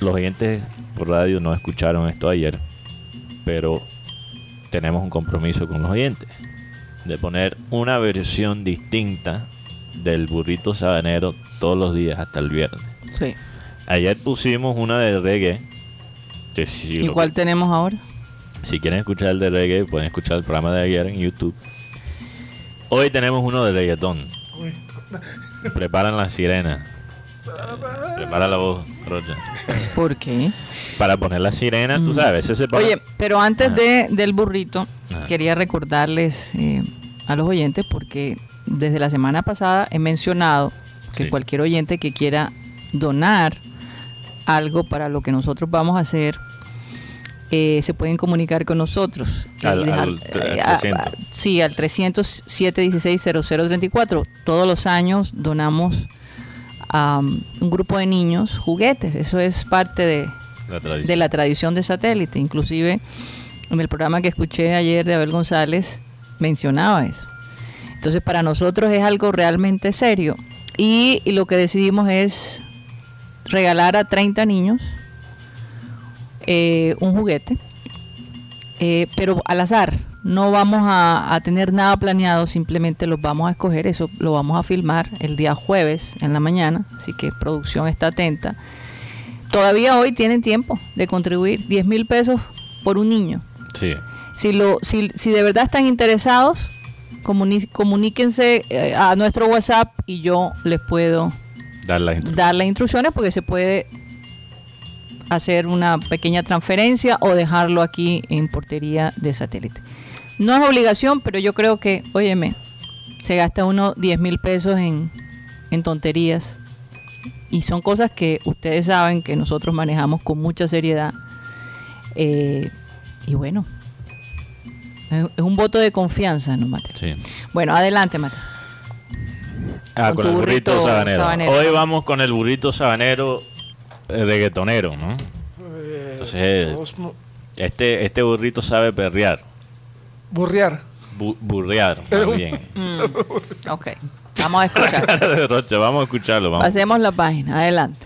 los oyentes por radio no escucharon esto ayer, pero tenemos un compromiso con los oyentes de poner una versión distinta del burrito sabanero todos los días hasta el viernes.
Sí.
Ayer pusimos una de reggae. Que si,
¿Y cuál tenemos ahora?
si quieren escuchar el de reggae, pueden escuchar el programa de ayer en YouTube. Hoy tenemos uno de reggaetón. Preparan la sirena. Prepara la voz, Rocha.
¿Por qué?
Para poner la sirena, tú sabes, a veces se pone...
Oye, pero antes
Ajá.
de, del burrito,
Ajá.
quería recordarles eh, a los oyentes, porque desde la semana pasada he mencionado que
Sí.
cualquier oyente que quiera donar algo para lo que nosotros vamos a hacer, eh, se pueden comunicar con nosotros. y
Al- al
eh, a-
300.
a- sí, al 307 16 0034. Todos los años donamos a um, un grupo de niños juguetes. Eso es parte de,
la tradición.
de la tradición de satélite. Inclusive en el programa que escuché ayer de Abel González mencionaba eso. Entonces para nosotros es algo realmente serio. Y, y lo que decidimos es regalar a 30 niños eh, un juguete, eh, pero al azar. No vamos a, a tener nada planeado, simplemente los vamos a escoger. Eso lo vamos a filmar el día jueves en la mañana, así que producción está atenta. Todavía hoy tienen tiempo de contribuir 10 mil pesos por un niño.
Sí.
Si, lo, si, si de verdad están interesados, comuníquense eh, a nuestro WhatsApp y yo les puedo
Dar las
dar las instrucciones porque se puede hacer una pequeña transferencia o dejarlo aquí en portería de satélite. No es obligación, pero yo creo que, óyeme, se gasta uno 10 mil pesos en, en tonterías y son cosas que ustedes saben que nosotros manejamos con mucha seriedad. Eh, y bueno, es un voto de confianza, ¿no, Mateo?
Sí.
Bueno, adelante, Mateo.
Ah,
Con
con,
tu
el burrito,
burrito
sabanero.
sabanero.
Hoy vamos con el burrito sabanero reggaetonero, ¿no?
Eh,
Entonces,
mo-
Este, este burrito sabe perrear,
burrear.
bu- burrear, más bien.
Mm, ok, vamos a escuchar.
Rocha, vamos a escucharlo. Vamos.
Pasemos la página, adelante.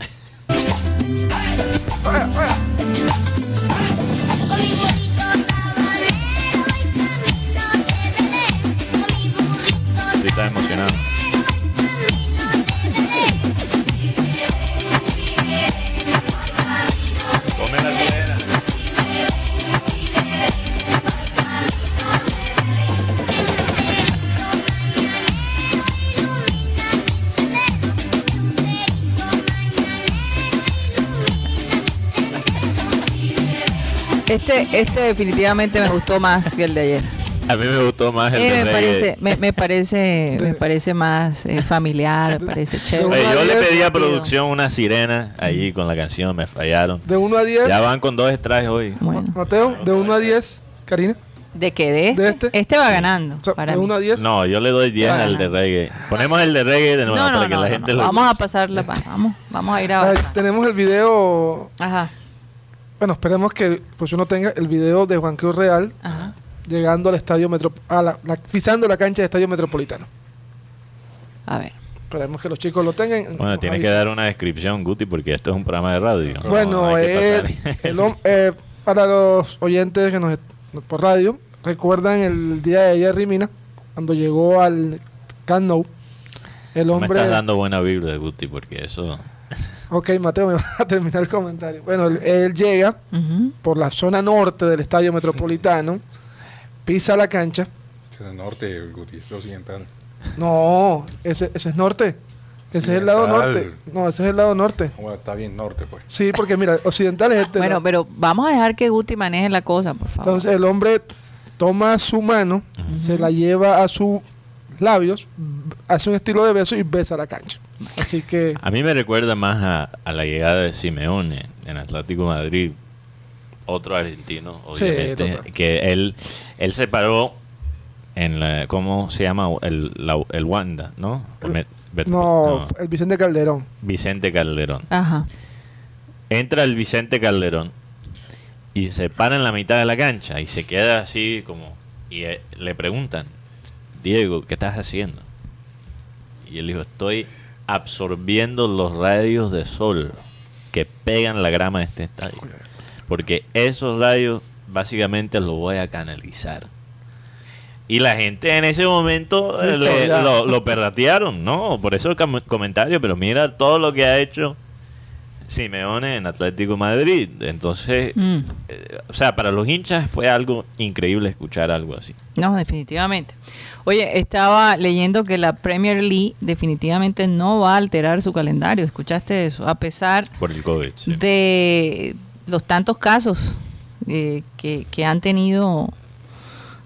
Este, este definitivamente me gustó más que el de ayer.
A mí me gustó más el
Eh,
de
me, parece, me, me parece, me parece más eh, familiar, me parece chévere.
Oye, yo le pedí a producción una sirena ahí con la canción, me fallaron.
De 1 a 10,
Ya van con dos extrajes hoy.
Bueno,
Mateo, de 1 a 10, Karina.
¿de qué? ¿De este?
¿De este?
Este va ganando.
O sea,
para
de
mí.
1 a 10.
No, yo le doy 10
Para
al de reggae. Ponemos el de reggae de nuevo
No, no,
para que
no,
la
no,
gente
no.
lo
Vamos a pasarla. pa- Vamos, vamos a ir a abajo.
tenemos el video.
Ajá,
Bueno, esperemos que pues uno tenga el video de Juan Cruz Real
ajá.
llegando al estadio metro, a la, la- pisando la cancha del estadio metropolitano.
A ver.
Esperemos que los chicos lo tengan.
Bueno,
Nos
tienes que dar una descripción, Guti, porque esto es un programa de radio. No,
Bueno,
no
eh, el eh, para los oyentes que nos por radio, recuerdan el día de ayer, Rimina, cuando llegó al Camp Nou, el
No me
hombre...
estás dando buena vibra, Guti, porque eso...
Ok, Mateo, me va a terminar el comentario. Bueno, él, él llega por la zona norte del estadio metropolitano, pisa la cancha.
Es el norte, Guti, es occidental.
No, ese, ese es norte. Ese es el lado norte. No, ese es el lado norte.
Bueno, está bien norte, pues.
Sí, porque mira, occidental es este
Bueno,
lado.
pero vamos a dejar que Guti maneje la cosa, por favor.
Entonces el hombre toma su mano, se la lleva a sus labios, hace un estilo de beso y besa la cancha. Así que
A mí me recuerda más a, a la llegada de Simeone en Atlético de Madrid, otro argentino, obviamente, que él, él se paró en la, ¿cómo se llama? El, la- el Wanda, ¿no? El
no, el Vicente Calderón.
Vicente Calderón.
Ajá.
Entra el Vicente Calderón y se para en la mitad de la cancha y se queda así como... Y eh, le preguntan, Diego, ¿qué estás haciendo? Y él dijo, estoy absorbiendo los rayos de sol que pegan la grama de este estadio. Porque esos rayos básicamente los voy a canalizar. Y la gente en ese momento eh, le- lo, lo perratearon, ¿no? Por eso el com- comentario, pero mira todo lo que ha hecho Simeone en Atlético Madrid. Entonces,
Mm.
eh, o sea, para los hinchas fue algo increíble escuchar algo así.
No, definitivamente. Oye, estaba leyendo que la Premier League definitivamente no va a alterar su calendario. ¿Escuchaste eso? A pesar
Por el COVID. sí.
de los tantos casos eh, que, que han tenido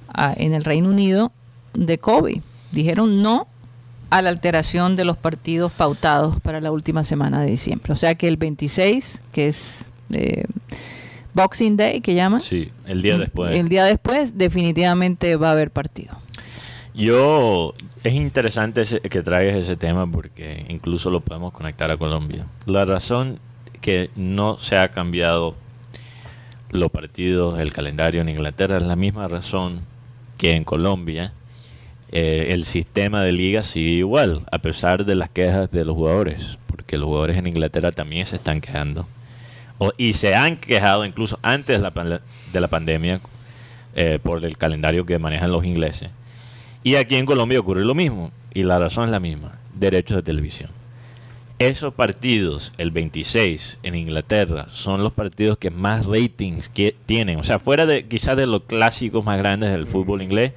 ah, en el Reino Unido de COVID. Dijeron no a la alteración de los partidos pautados para la última semana de diciembre. O sea que el 26, que es eh, Boxing Day, que llaman,
Sí, el día después.
el día después definitivamente va a haber partido.
Yo, es interesante ese- que traigas ese tema porque incluso lo podemos conectar a Colombia. La razón que no se ha cambiado los partidos, el calendario en Inglaterra es la misma razón que en Colombia. Eh, el sistema de liga sigue igual, a pesar de las quejas de los jugadores, porque los jugadores en Inglaterra también se están quejando. O- y se han quejado incluso antes de la, pan- de la pandemia eh, por el calendario que manejan los ingleses. Y aquí en Colombia ocurre lo mismo. Y la razón es la misma. Derechos de televisión. Esos partidos, el 26 en Inglaterra, son los partidos que más ratings tienen. O sea, fuera de quizás de los clásicos más grandes del fútbol inglés,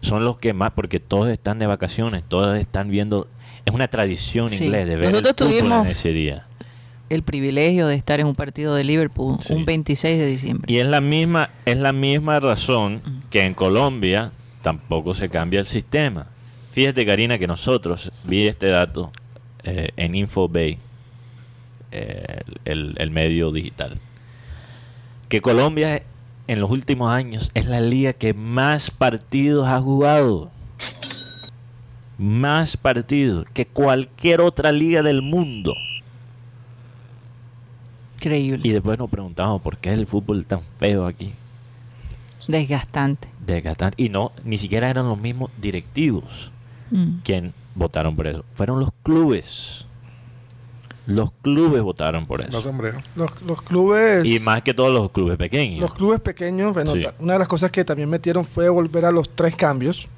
son los que más, porque todos están de vacaciones, todos están viendo. Es una tradición
Sí.
inglés de ver el
Nosotros
fútbol
tuvimos-
en ese día.
El privilegio de estar en un partido de Liverpool
Sí.
un 26 de diciembre.
Y es la misma, es la misma razón que en Colombia tampoco se cambia el sistema. Fíjate, Karina, que nosotros, vi este dato eh, en Infobay, eh, el, el medio digital, que Colombia en los últimos años es la liga que más partidos ha jugado. Más partidos que cualquier otra liga del mundo.
Increíble.
Y después nos preguntamos por qué es el fútbol tan feo aquí.
Desgastante.
desgastante. Y no, ni siquiera eran los mismos directivos
Mm.
quien votaron por eso. Fueron los clubes. Los clubes votaron por eso.
sombrero.
Los, los clubes.
Y más que todos los clubes pequeños.
Los clubes pequeños, bueno,
Sí.
una de las cosas que también metieron fue volver a los tres cambios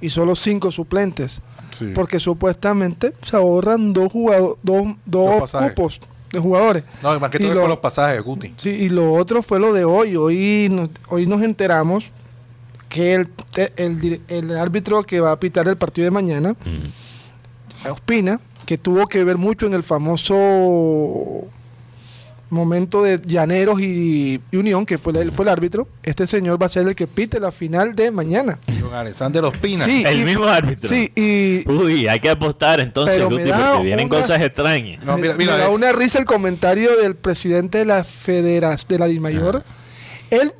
y solo cinco suplentes.
Sí.
Porque supuestamente se ahorran dos, jugado- dos, dos cupos de jugadores.
No, más que todo
lo-
por los pasajes, Guti.
Sí, y lo otro fue lo de hoy. Hoy nos, hoy nos enteramos que el, el, el árbitro que va a pitar el partido de mañana,
Mm.
Ospina, que tuvo que ver mucho en el famoso momento de Llaneros y, y Unión, que fue el, fue el árbitro, este señor va a ser el que pite la final de mañana.
Don Alexander Ospina.
Sí,
El
y-
mismo árbitro.
Sí, y
Uy, hay que apostar entonces,
Pero
Guti, porque vienen cosas extrañas.
No, mira, mira,
me da
eh.
una risa el comentario del presidente de la Federación de la DIMAYOR. Él,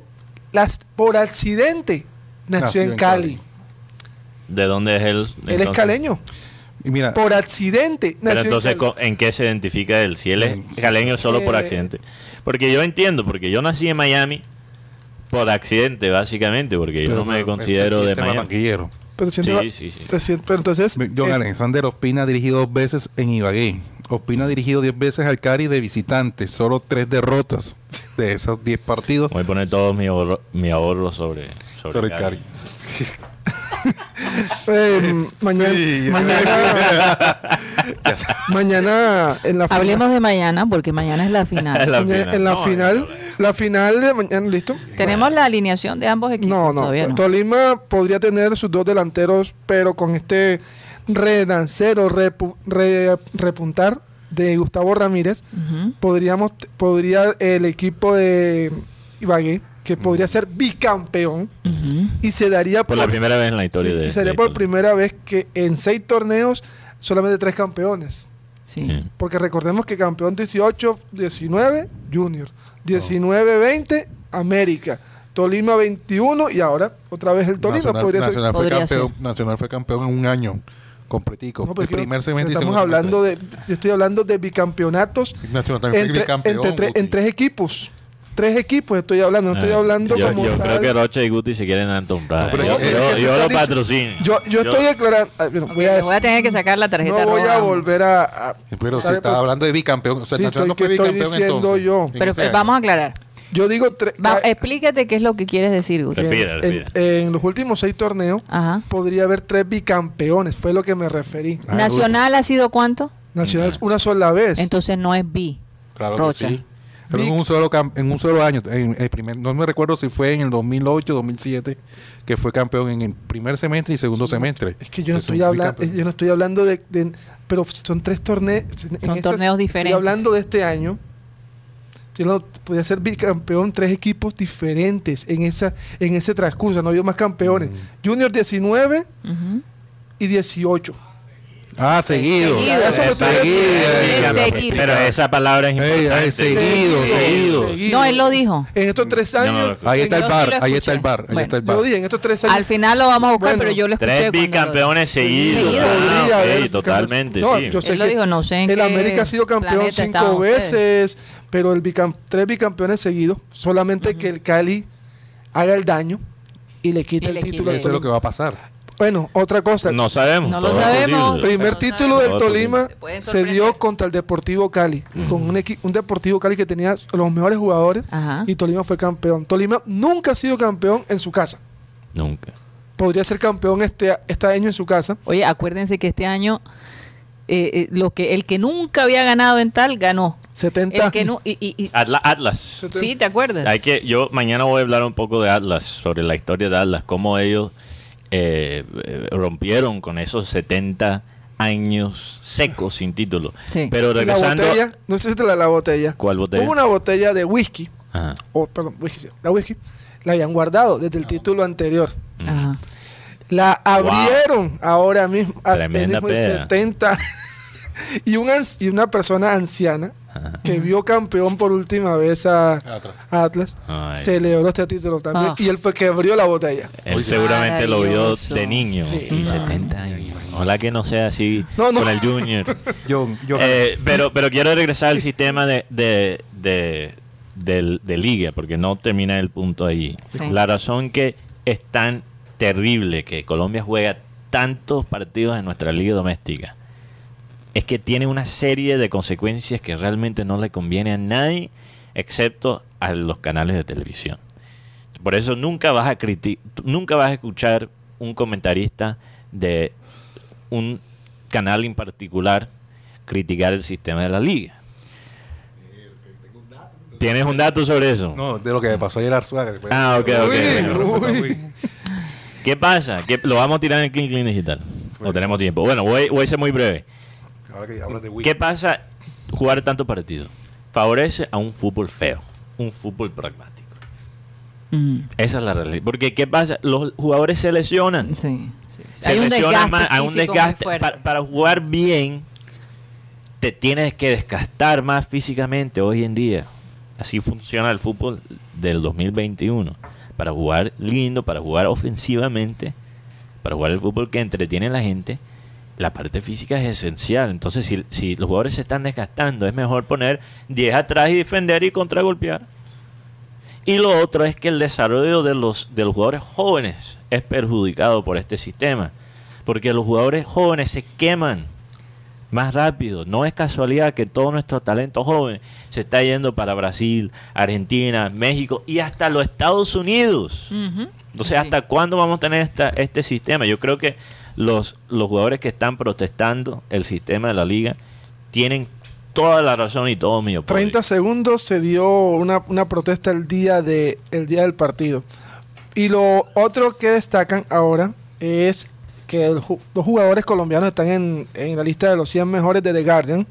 las, por accidente, nació, en Cali.
¿De dónde es él?
Él es caleño.
Mira,
Por accidente
Pero entonces,
en Cali.
co- ¿en qué se identifica él? Si él es caleño solo por
Eh,
accidente. Porque yo entiendo, porque yo nací en Miami por accidente, básicamente, porque yo
pero-
no me
pero
considero de Miami.
banquillero.
Pero,
Sí, sí, sí.
te siento- pero entonces,
John
eh,
Alexander Ospina ha dirigido dos veces en Ibagué. Ospina ha dirigido 10 veces al Cari de visitante, solo tres derrotas de esos 10 partidos
Voy a poner todo mi ahorro, mi ahorro sobre, sobre,
sobre el. Cari.
Eh, mañana,
Sí,
mañana, mañana en la final-
Hablemos de mañana, porque mañana es la final.
La
mañana-
final.
en la
No,
final,
no,
la final de mañana, ¿listo?
Tenemos la alineación de ambos equipos.
No, no,
todavía no.
Tolima podría tener sus dos delanteros, pero con este renancero, repu- re- repuntar de Gustavo Ramírez, podríamos, podría el equipo de Ibagué, que podría ser bicampeón, y se daría
Por la primera vez en la historia
sí,
de
y sería
de
por primera vez que en seis torneos solamente tres campeones.
Sí.
Sí.
Porque recordemos que campeón 18, 19, Junior. 19, 20, América. Tolima 21 y ahora otra vez el Tolima.
Nacional,
podría ser.
Nacional fue
Podría
campeón,
ser.
Nacional fue campeón en un año completico.
No,
el primer
estamos hablando de, yo estoy hablando de bicampeonatos
semestre. Nacional también fue
entre,
bicampeón,
entre tre- en tres equipos. Tres equipos estoy hablando, no estoy
Ah,
hablando
yo,
como
yo
tal.
creo que Rocha y Guti se quieren entombrar.
No, pero
yo, yo- lo
estás
patrocino.
Yo, yo estoy declarando. ah, bueno, voy a
voy tener que sacar la tarjeta
no voy
roja.
a volver a. a-
Pero se
¿sabe
estaba
por-
hablando de bicampeón. O sea,
Sí, estoy- que estoy
bicampeón
diciendo
entonces,
yo.
Pero eh, vamos a aclarar.
Yo digo tres.
Va-
ca-
explícate qué es lo que quieres decir, Guti.
Respira,
en, los últimos seis torneos
Ajá.
podría haber tres bicampeones, fue lo que me referí.
Ah,
¿Nacional ha sido cuánto?
Nacional una sola vez.
Entonces no es bi.
Claro
Rocha.
que sí. Pero en un solo en un solo año, en el primer, no me recuerdo si fue en el 2008, 2007 que fue campeón en el primer semestre y segundo semestre.
es que yo no estoy hablando,
bicampeón.
yo no estoy hablando de, de- pero son tres torneos.
Son torneos diferentes.
Estoy hablando de este año. Yo no podía ser bicampeón tres equipos diferentes en esa en ese transcurso, no había más campeones.
Mm.
Junior 19
Ujú.
y 18.
Ah, seguido.
Seguido.
Eso me estoy
Seguido. Eh,
seguido.
Pero esa palabra es importante.
ey, seguido, seguido.
No, él lo dijo.
En estos tres años.
no,
Ahí está el
sí
bar, ahí está el bar, ahí
Bueno.
está el
Yo
bar.
dije, en estos tres años.
Al final lo vamos a buscar,
Bueno,
pero yo lo escuché.
Tres bicampeones seguidos.
Seguido.
Ah, totalmente,
No,
sí.
yo sé
Él lo
que
dijo, no sé en
el
qué
América ha sido campeón cinco
ustedes.
veces, pero el bicam- tres bicampeones seguidos. Solamente que el Cali haga el daño y le quite
Y
el
le
título.
quite.
Eso es lo que va a pasar.
Bueno, otra cosa.
No sabemos.
No lo sabemos.
posible.
Primer
No
título
sabemos.
del Tolima
Se
dio contra el Deportivo Cali, con un, un Deportivo Cali que tenía los mejores jugadores
Ajá.
y Tolima fue campeón. Tolima nunca ha sido campeón en su casa.
Nunca.
Podría ser campeón este, este año en su casa.
Oye, acuérdense que este año eh, eh, lo que el que nunca había ganado en tal ganó.
70.
El que no y, y- y-
Atla- Atlas.
sí, ¿te acuerdas?
Hay que, yo mañana voy a hablar un poco de Atlas, sobre la historia de Atlas, cómo ellos eh, rompieron con esos 70 años secos sin título.
Sí.
Pero
Y la
regresando...
botella, no sé si te la, la botella.
¿Cuál botella?
Hubo una botella de whisky,
Ajá.
o perdón, whisky, sí, la whisky, la habían guardado desde el título anterior.
Ajá.
La abrieron ahora mismo, hasta el
Tremenda
mismo
peda.
70. y, un ans- y una persona anciana que vio campeón por última vez a
Atlas.
a Atlas,
Ay.
celebró este título también.
Ah.
Y él fue que abrió la botella.
Él seguramente lo vio de niño.
Sí.
Y 70 años. Ojalá que no sea así
No, no.
con el Junior.
Yo, yo
Eh, pero, pero quiero regresar al sistema de, de, de, liga, porque no termina el punto allí.
Sí.
La razón que es tan terrible que Colombia juega tantos partidos en nuestra liga doméstica es que tiene una serie de consecuencias que realmente no le conviene a nadie excepto a los canales de televisión. Por eso nunca vas a nunca vas a escuchar un comentarista de un canal en particular criticar el sistema de la liga. ¿Tienes un dato sobre eso?
no, de lo que me pasó ayer a Arzuaga.
Ah, ok, ok.
Uy, uy.
¿Qué pasa? ¿Qué- ¿Lo vamos a tirar en el Clean Clean Digital? ¿O tenemos tiempo? Bueno, voy, voy a ser muy breve.
Ahora que hablas de whisky.
¿Qué pasa jugar tantos partidos? favorece a un fútbol feo, un fútbol pragmático.
Mm,
Esa es la realidad. Porque, ¿qué pasa? Los jugadores se lesionan.
sí, sí, sí.
Se
Hay un
lesionan
desgaste
más, hay un desgaste. Para, para jugar bien, te tienes que desgastar más físicamente hoy en día. Así funciona el fútbol del 2021. Para jugar lindo, para jugar ofensivamente, para jugar el fútbol que entretiene a la gente, la parte física es esencial. Entonces, si, si los jugadores se están desgastando, es mejor poner 10 atrás y defender y contragolpear. Y lo otro es que el desarrollo de los, de los jugadores jóvenes es perjudicado por este sistema. Porque los jugadores jóvenes se queman más rápido. No es casualidad que todo nuestro talento joven se está yendo para Brasil, Argentina, México y hasta los Estados Unidos. Entonces,
Sí.
¿hasta cuándo vamos a tener esta, este sistema? Yo creo que los, los jugadores que están protestando el sistema de la liga tienen toda la razón y todo mi apoyo.
30 segundos se dio una, una protesta el día, de, el día del partido. Y lo otro que destacan ahora es que el dos jugadores colombianos están en, en la lista de los 100 mejores de The Guardian.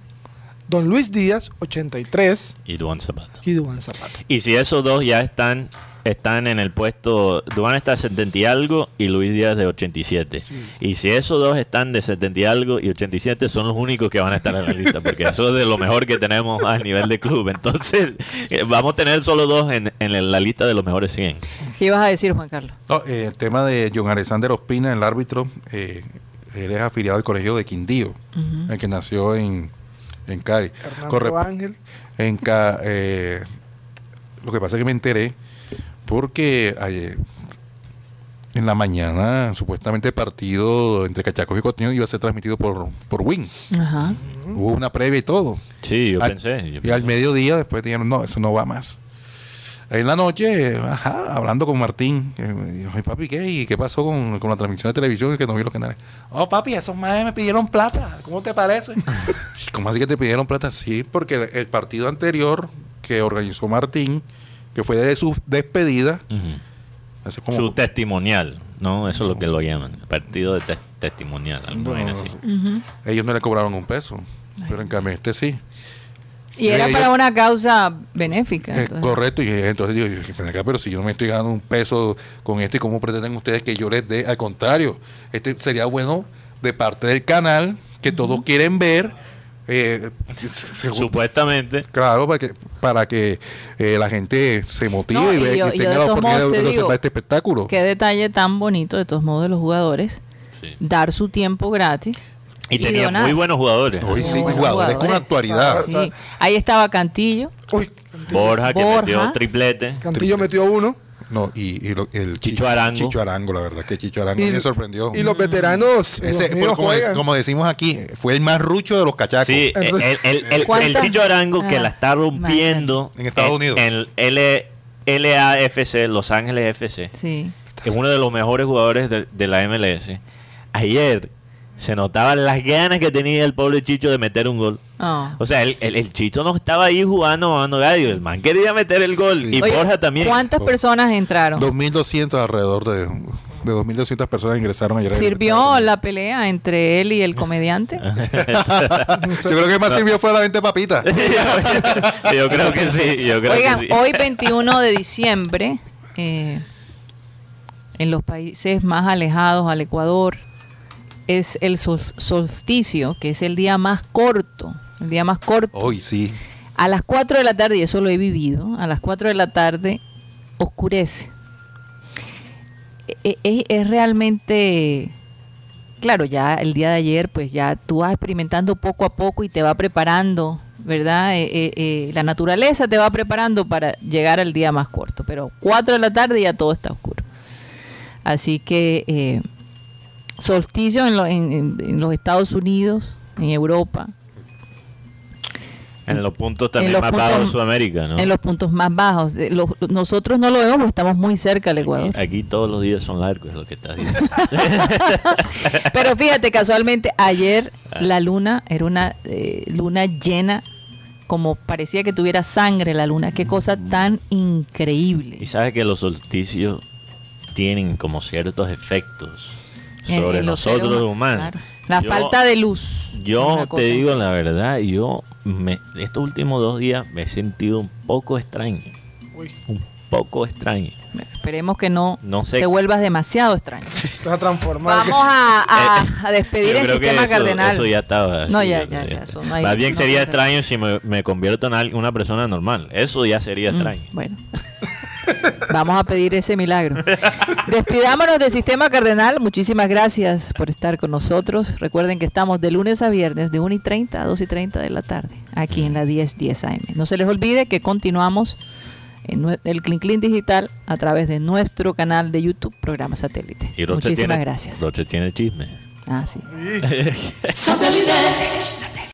Don Luis Díaz, 83,
Y Duan Zapata.
y Duván Zapata.
Y si esos dos ya están están en el puesto, Duan está de 70 y algo y Luis Díaz de 87. Y si esos dos están de 70 y algo y 87 son los únicos que van a estar en la lista, porque eso es de lo mejor que tenemos a nivel de club. Entonces, eh, vamos a tener solo dos en, en la lista de los mejores 100.
¿Qué ibas a decir, Juan Carlos?
No, eh, el tema de John Alexander Ospina, el árbitro, eh, él es afiliado al colegio de Quindío, el que nació en, en Cali.
Ángel.
en Ca- eh, lo que pasa es que me enteré porque ayer, en la mañana supuestamente el partido entre Cachacos y Coteño iba a ser transmitido por, por Win.
Ajá.
Hubo una previa y todo.
Sí, yo
Al-
pensé. yo
y
pensé.
al mediodía después dijeron, no, eso no va más. En la noche, ajá, hablando con Martín, que me dijo, "Ay, papi, ¿qué? ¿Y qué pasó con, con la transmisión de televisión que no vi los canales? Oh, papi, esos más me pidieron plata. ¿Cómo te parece? ¿Cómo así que te pidieron plata? Sí, porque el, el partido anterior que organizó Martín, que fue de su despedida,
Ujú.
hace como...
Su testimonial, ¿no? Eso es lo que lo llaman. Partido de tes- testimonial. vaina así.
Ellos no le cobraron un peso, pero en cambio este sí.
Y era
Ellos-
para una causa benéfica.
Es
entonces.
correcto, y entonces digo, yo, pero si yo no me estoy ganando un peso con esto, ¿y cómo pretenden ustedes que yo les dé? Al contrario, este sería bueno de parte del canal, que todos quieren ver, eh,
Supuestamente.
claro, para que, para que eh, la gente se motive
No,
y,
y
ve-
yo-
y
yo
tenga
de
la oportunidad
modos
de, de
digo,
este espectáculo.
Qué detalle tan bonito de todos modos de los jugadores.
Sí.
Dar su tiempo gratis.
Y
Y
tenía
donar.
muy buenos jugadores.
Hoy sí,
Buenos
jugadores con actualidad.
Sí. Ahí estaba Cantillo.
Uy,
Borja, que
Borja.
metió triplete.
Cantillo metió uno.
No, y, y lo- el
Chicho Arango.
Chicho Arango, la verdad, que Chicho Arango
Y,
me sorprendió.
y los veteranos.
Ese, como, decimos aquí, fue el más rucho de los cachacos.
Sí, el, el, el, el- el
¿Cuántas?
Chicho Arango que
Ah,
la está rompiendo
En Estados Unidos.
En el L- LAFC, Los Ángeles FC.
Sí.
Es uno de los mejores jugadores de, de la MLS. Ayer se notaban las ganas que tenía el pobre Chicho de meter un gol.
Oh.
O sea, el, el, el Chicho no estaba ahí jugando, jugando gallo. El man quería meter el gol.
Sí.
Y
Oye,
Borja también.
¿Cuántas personas entraron?
2.200 alrededor de, de 2.200 personas ingresaron ayer.
¿Sirvió la pelea entre él y el comediante?
Yo creo que más sirvió fue la venta de papitas.
yo creo que sí. Yo creo
Oigan,
que sí.
hoy 21 de diciembre, eh, en los países más alejados al Ecuador, es el sol- solsticio, que es el día más corto, el día más corto.
Hoy sí.
A las 4 de la tarde, y eso lo he vivido, a las 4 de la tarde oscurece. E- e- Es, realmente, claro, ya el día de ayer, pues ya tú vas experimentando poco a poco y te va preparando, ¿verdad? Eh, eh, eh, la naturaleza te va preparando para llegar al día más corto, pero 4 de la tarde ya todo está oscuro. Así que eh, solsticio en, lo- en- en- los Estados Unidos, en Europa,
En los puntos también
los
más
puntos-
bajos de Sudamérica, ¿no?
en los puntos más bajos. Nosotros no lo vemos porque estamos muy cerca del Ecuador.
Aquí, aquí todos los días son largos, es lo que estás diciendo.
Pero fíjate, casualmente ayer la luna era una eh, luna llena, como parecía que tuviera sangre la luna. Qué cosa tan increíble.
y sabes que los solsticios tienen como ciertos efectos sobre
los
nosotros
humanos, claro. La
Yo-
falta de luz.
Yo te digo la verdad, yo me, estos últimos dos días me he sentido un poco extraño.
Uy.
Un poco extraño.
Esperemos que no,
No sé.
te vuelvas demasiado extraño.
A transformar.
Vamos a, a- a despedir el sistema
eso,
cardenal.
eso ya estaba.
No, ya, ya, ya, eso no hay-
Más bien
no
sería extraño si me, me convierto en una persona normal. Eso ya sería
Mm,
extraño.
bueno. Vamos a pedir ese milagro. Despidámonos del Sistema Cardenal. Muchísimas gracias por estar con nosotros. Recuerden que estamos de lunes a viernes de 1 y 30 a 2 y 30 de la tarde, aquí en la 1010 AM. No se les olvide que continuamos en el Clean Clean Digital a través de nuestro canal de YouTube, programa satélite.
Y Roche
Muchísimas
tiene,
gracias.
Roche tiene chisme.
Ah, sí.
Satélite.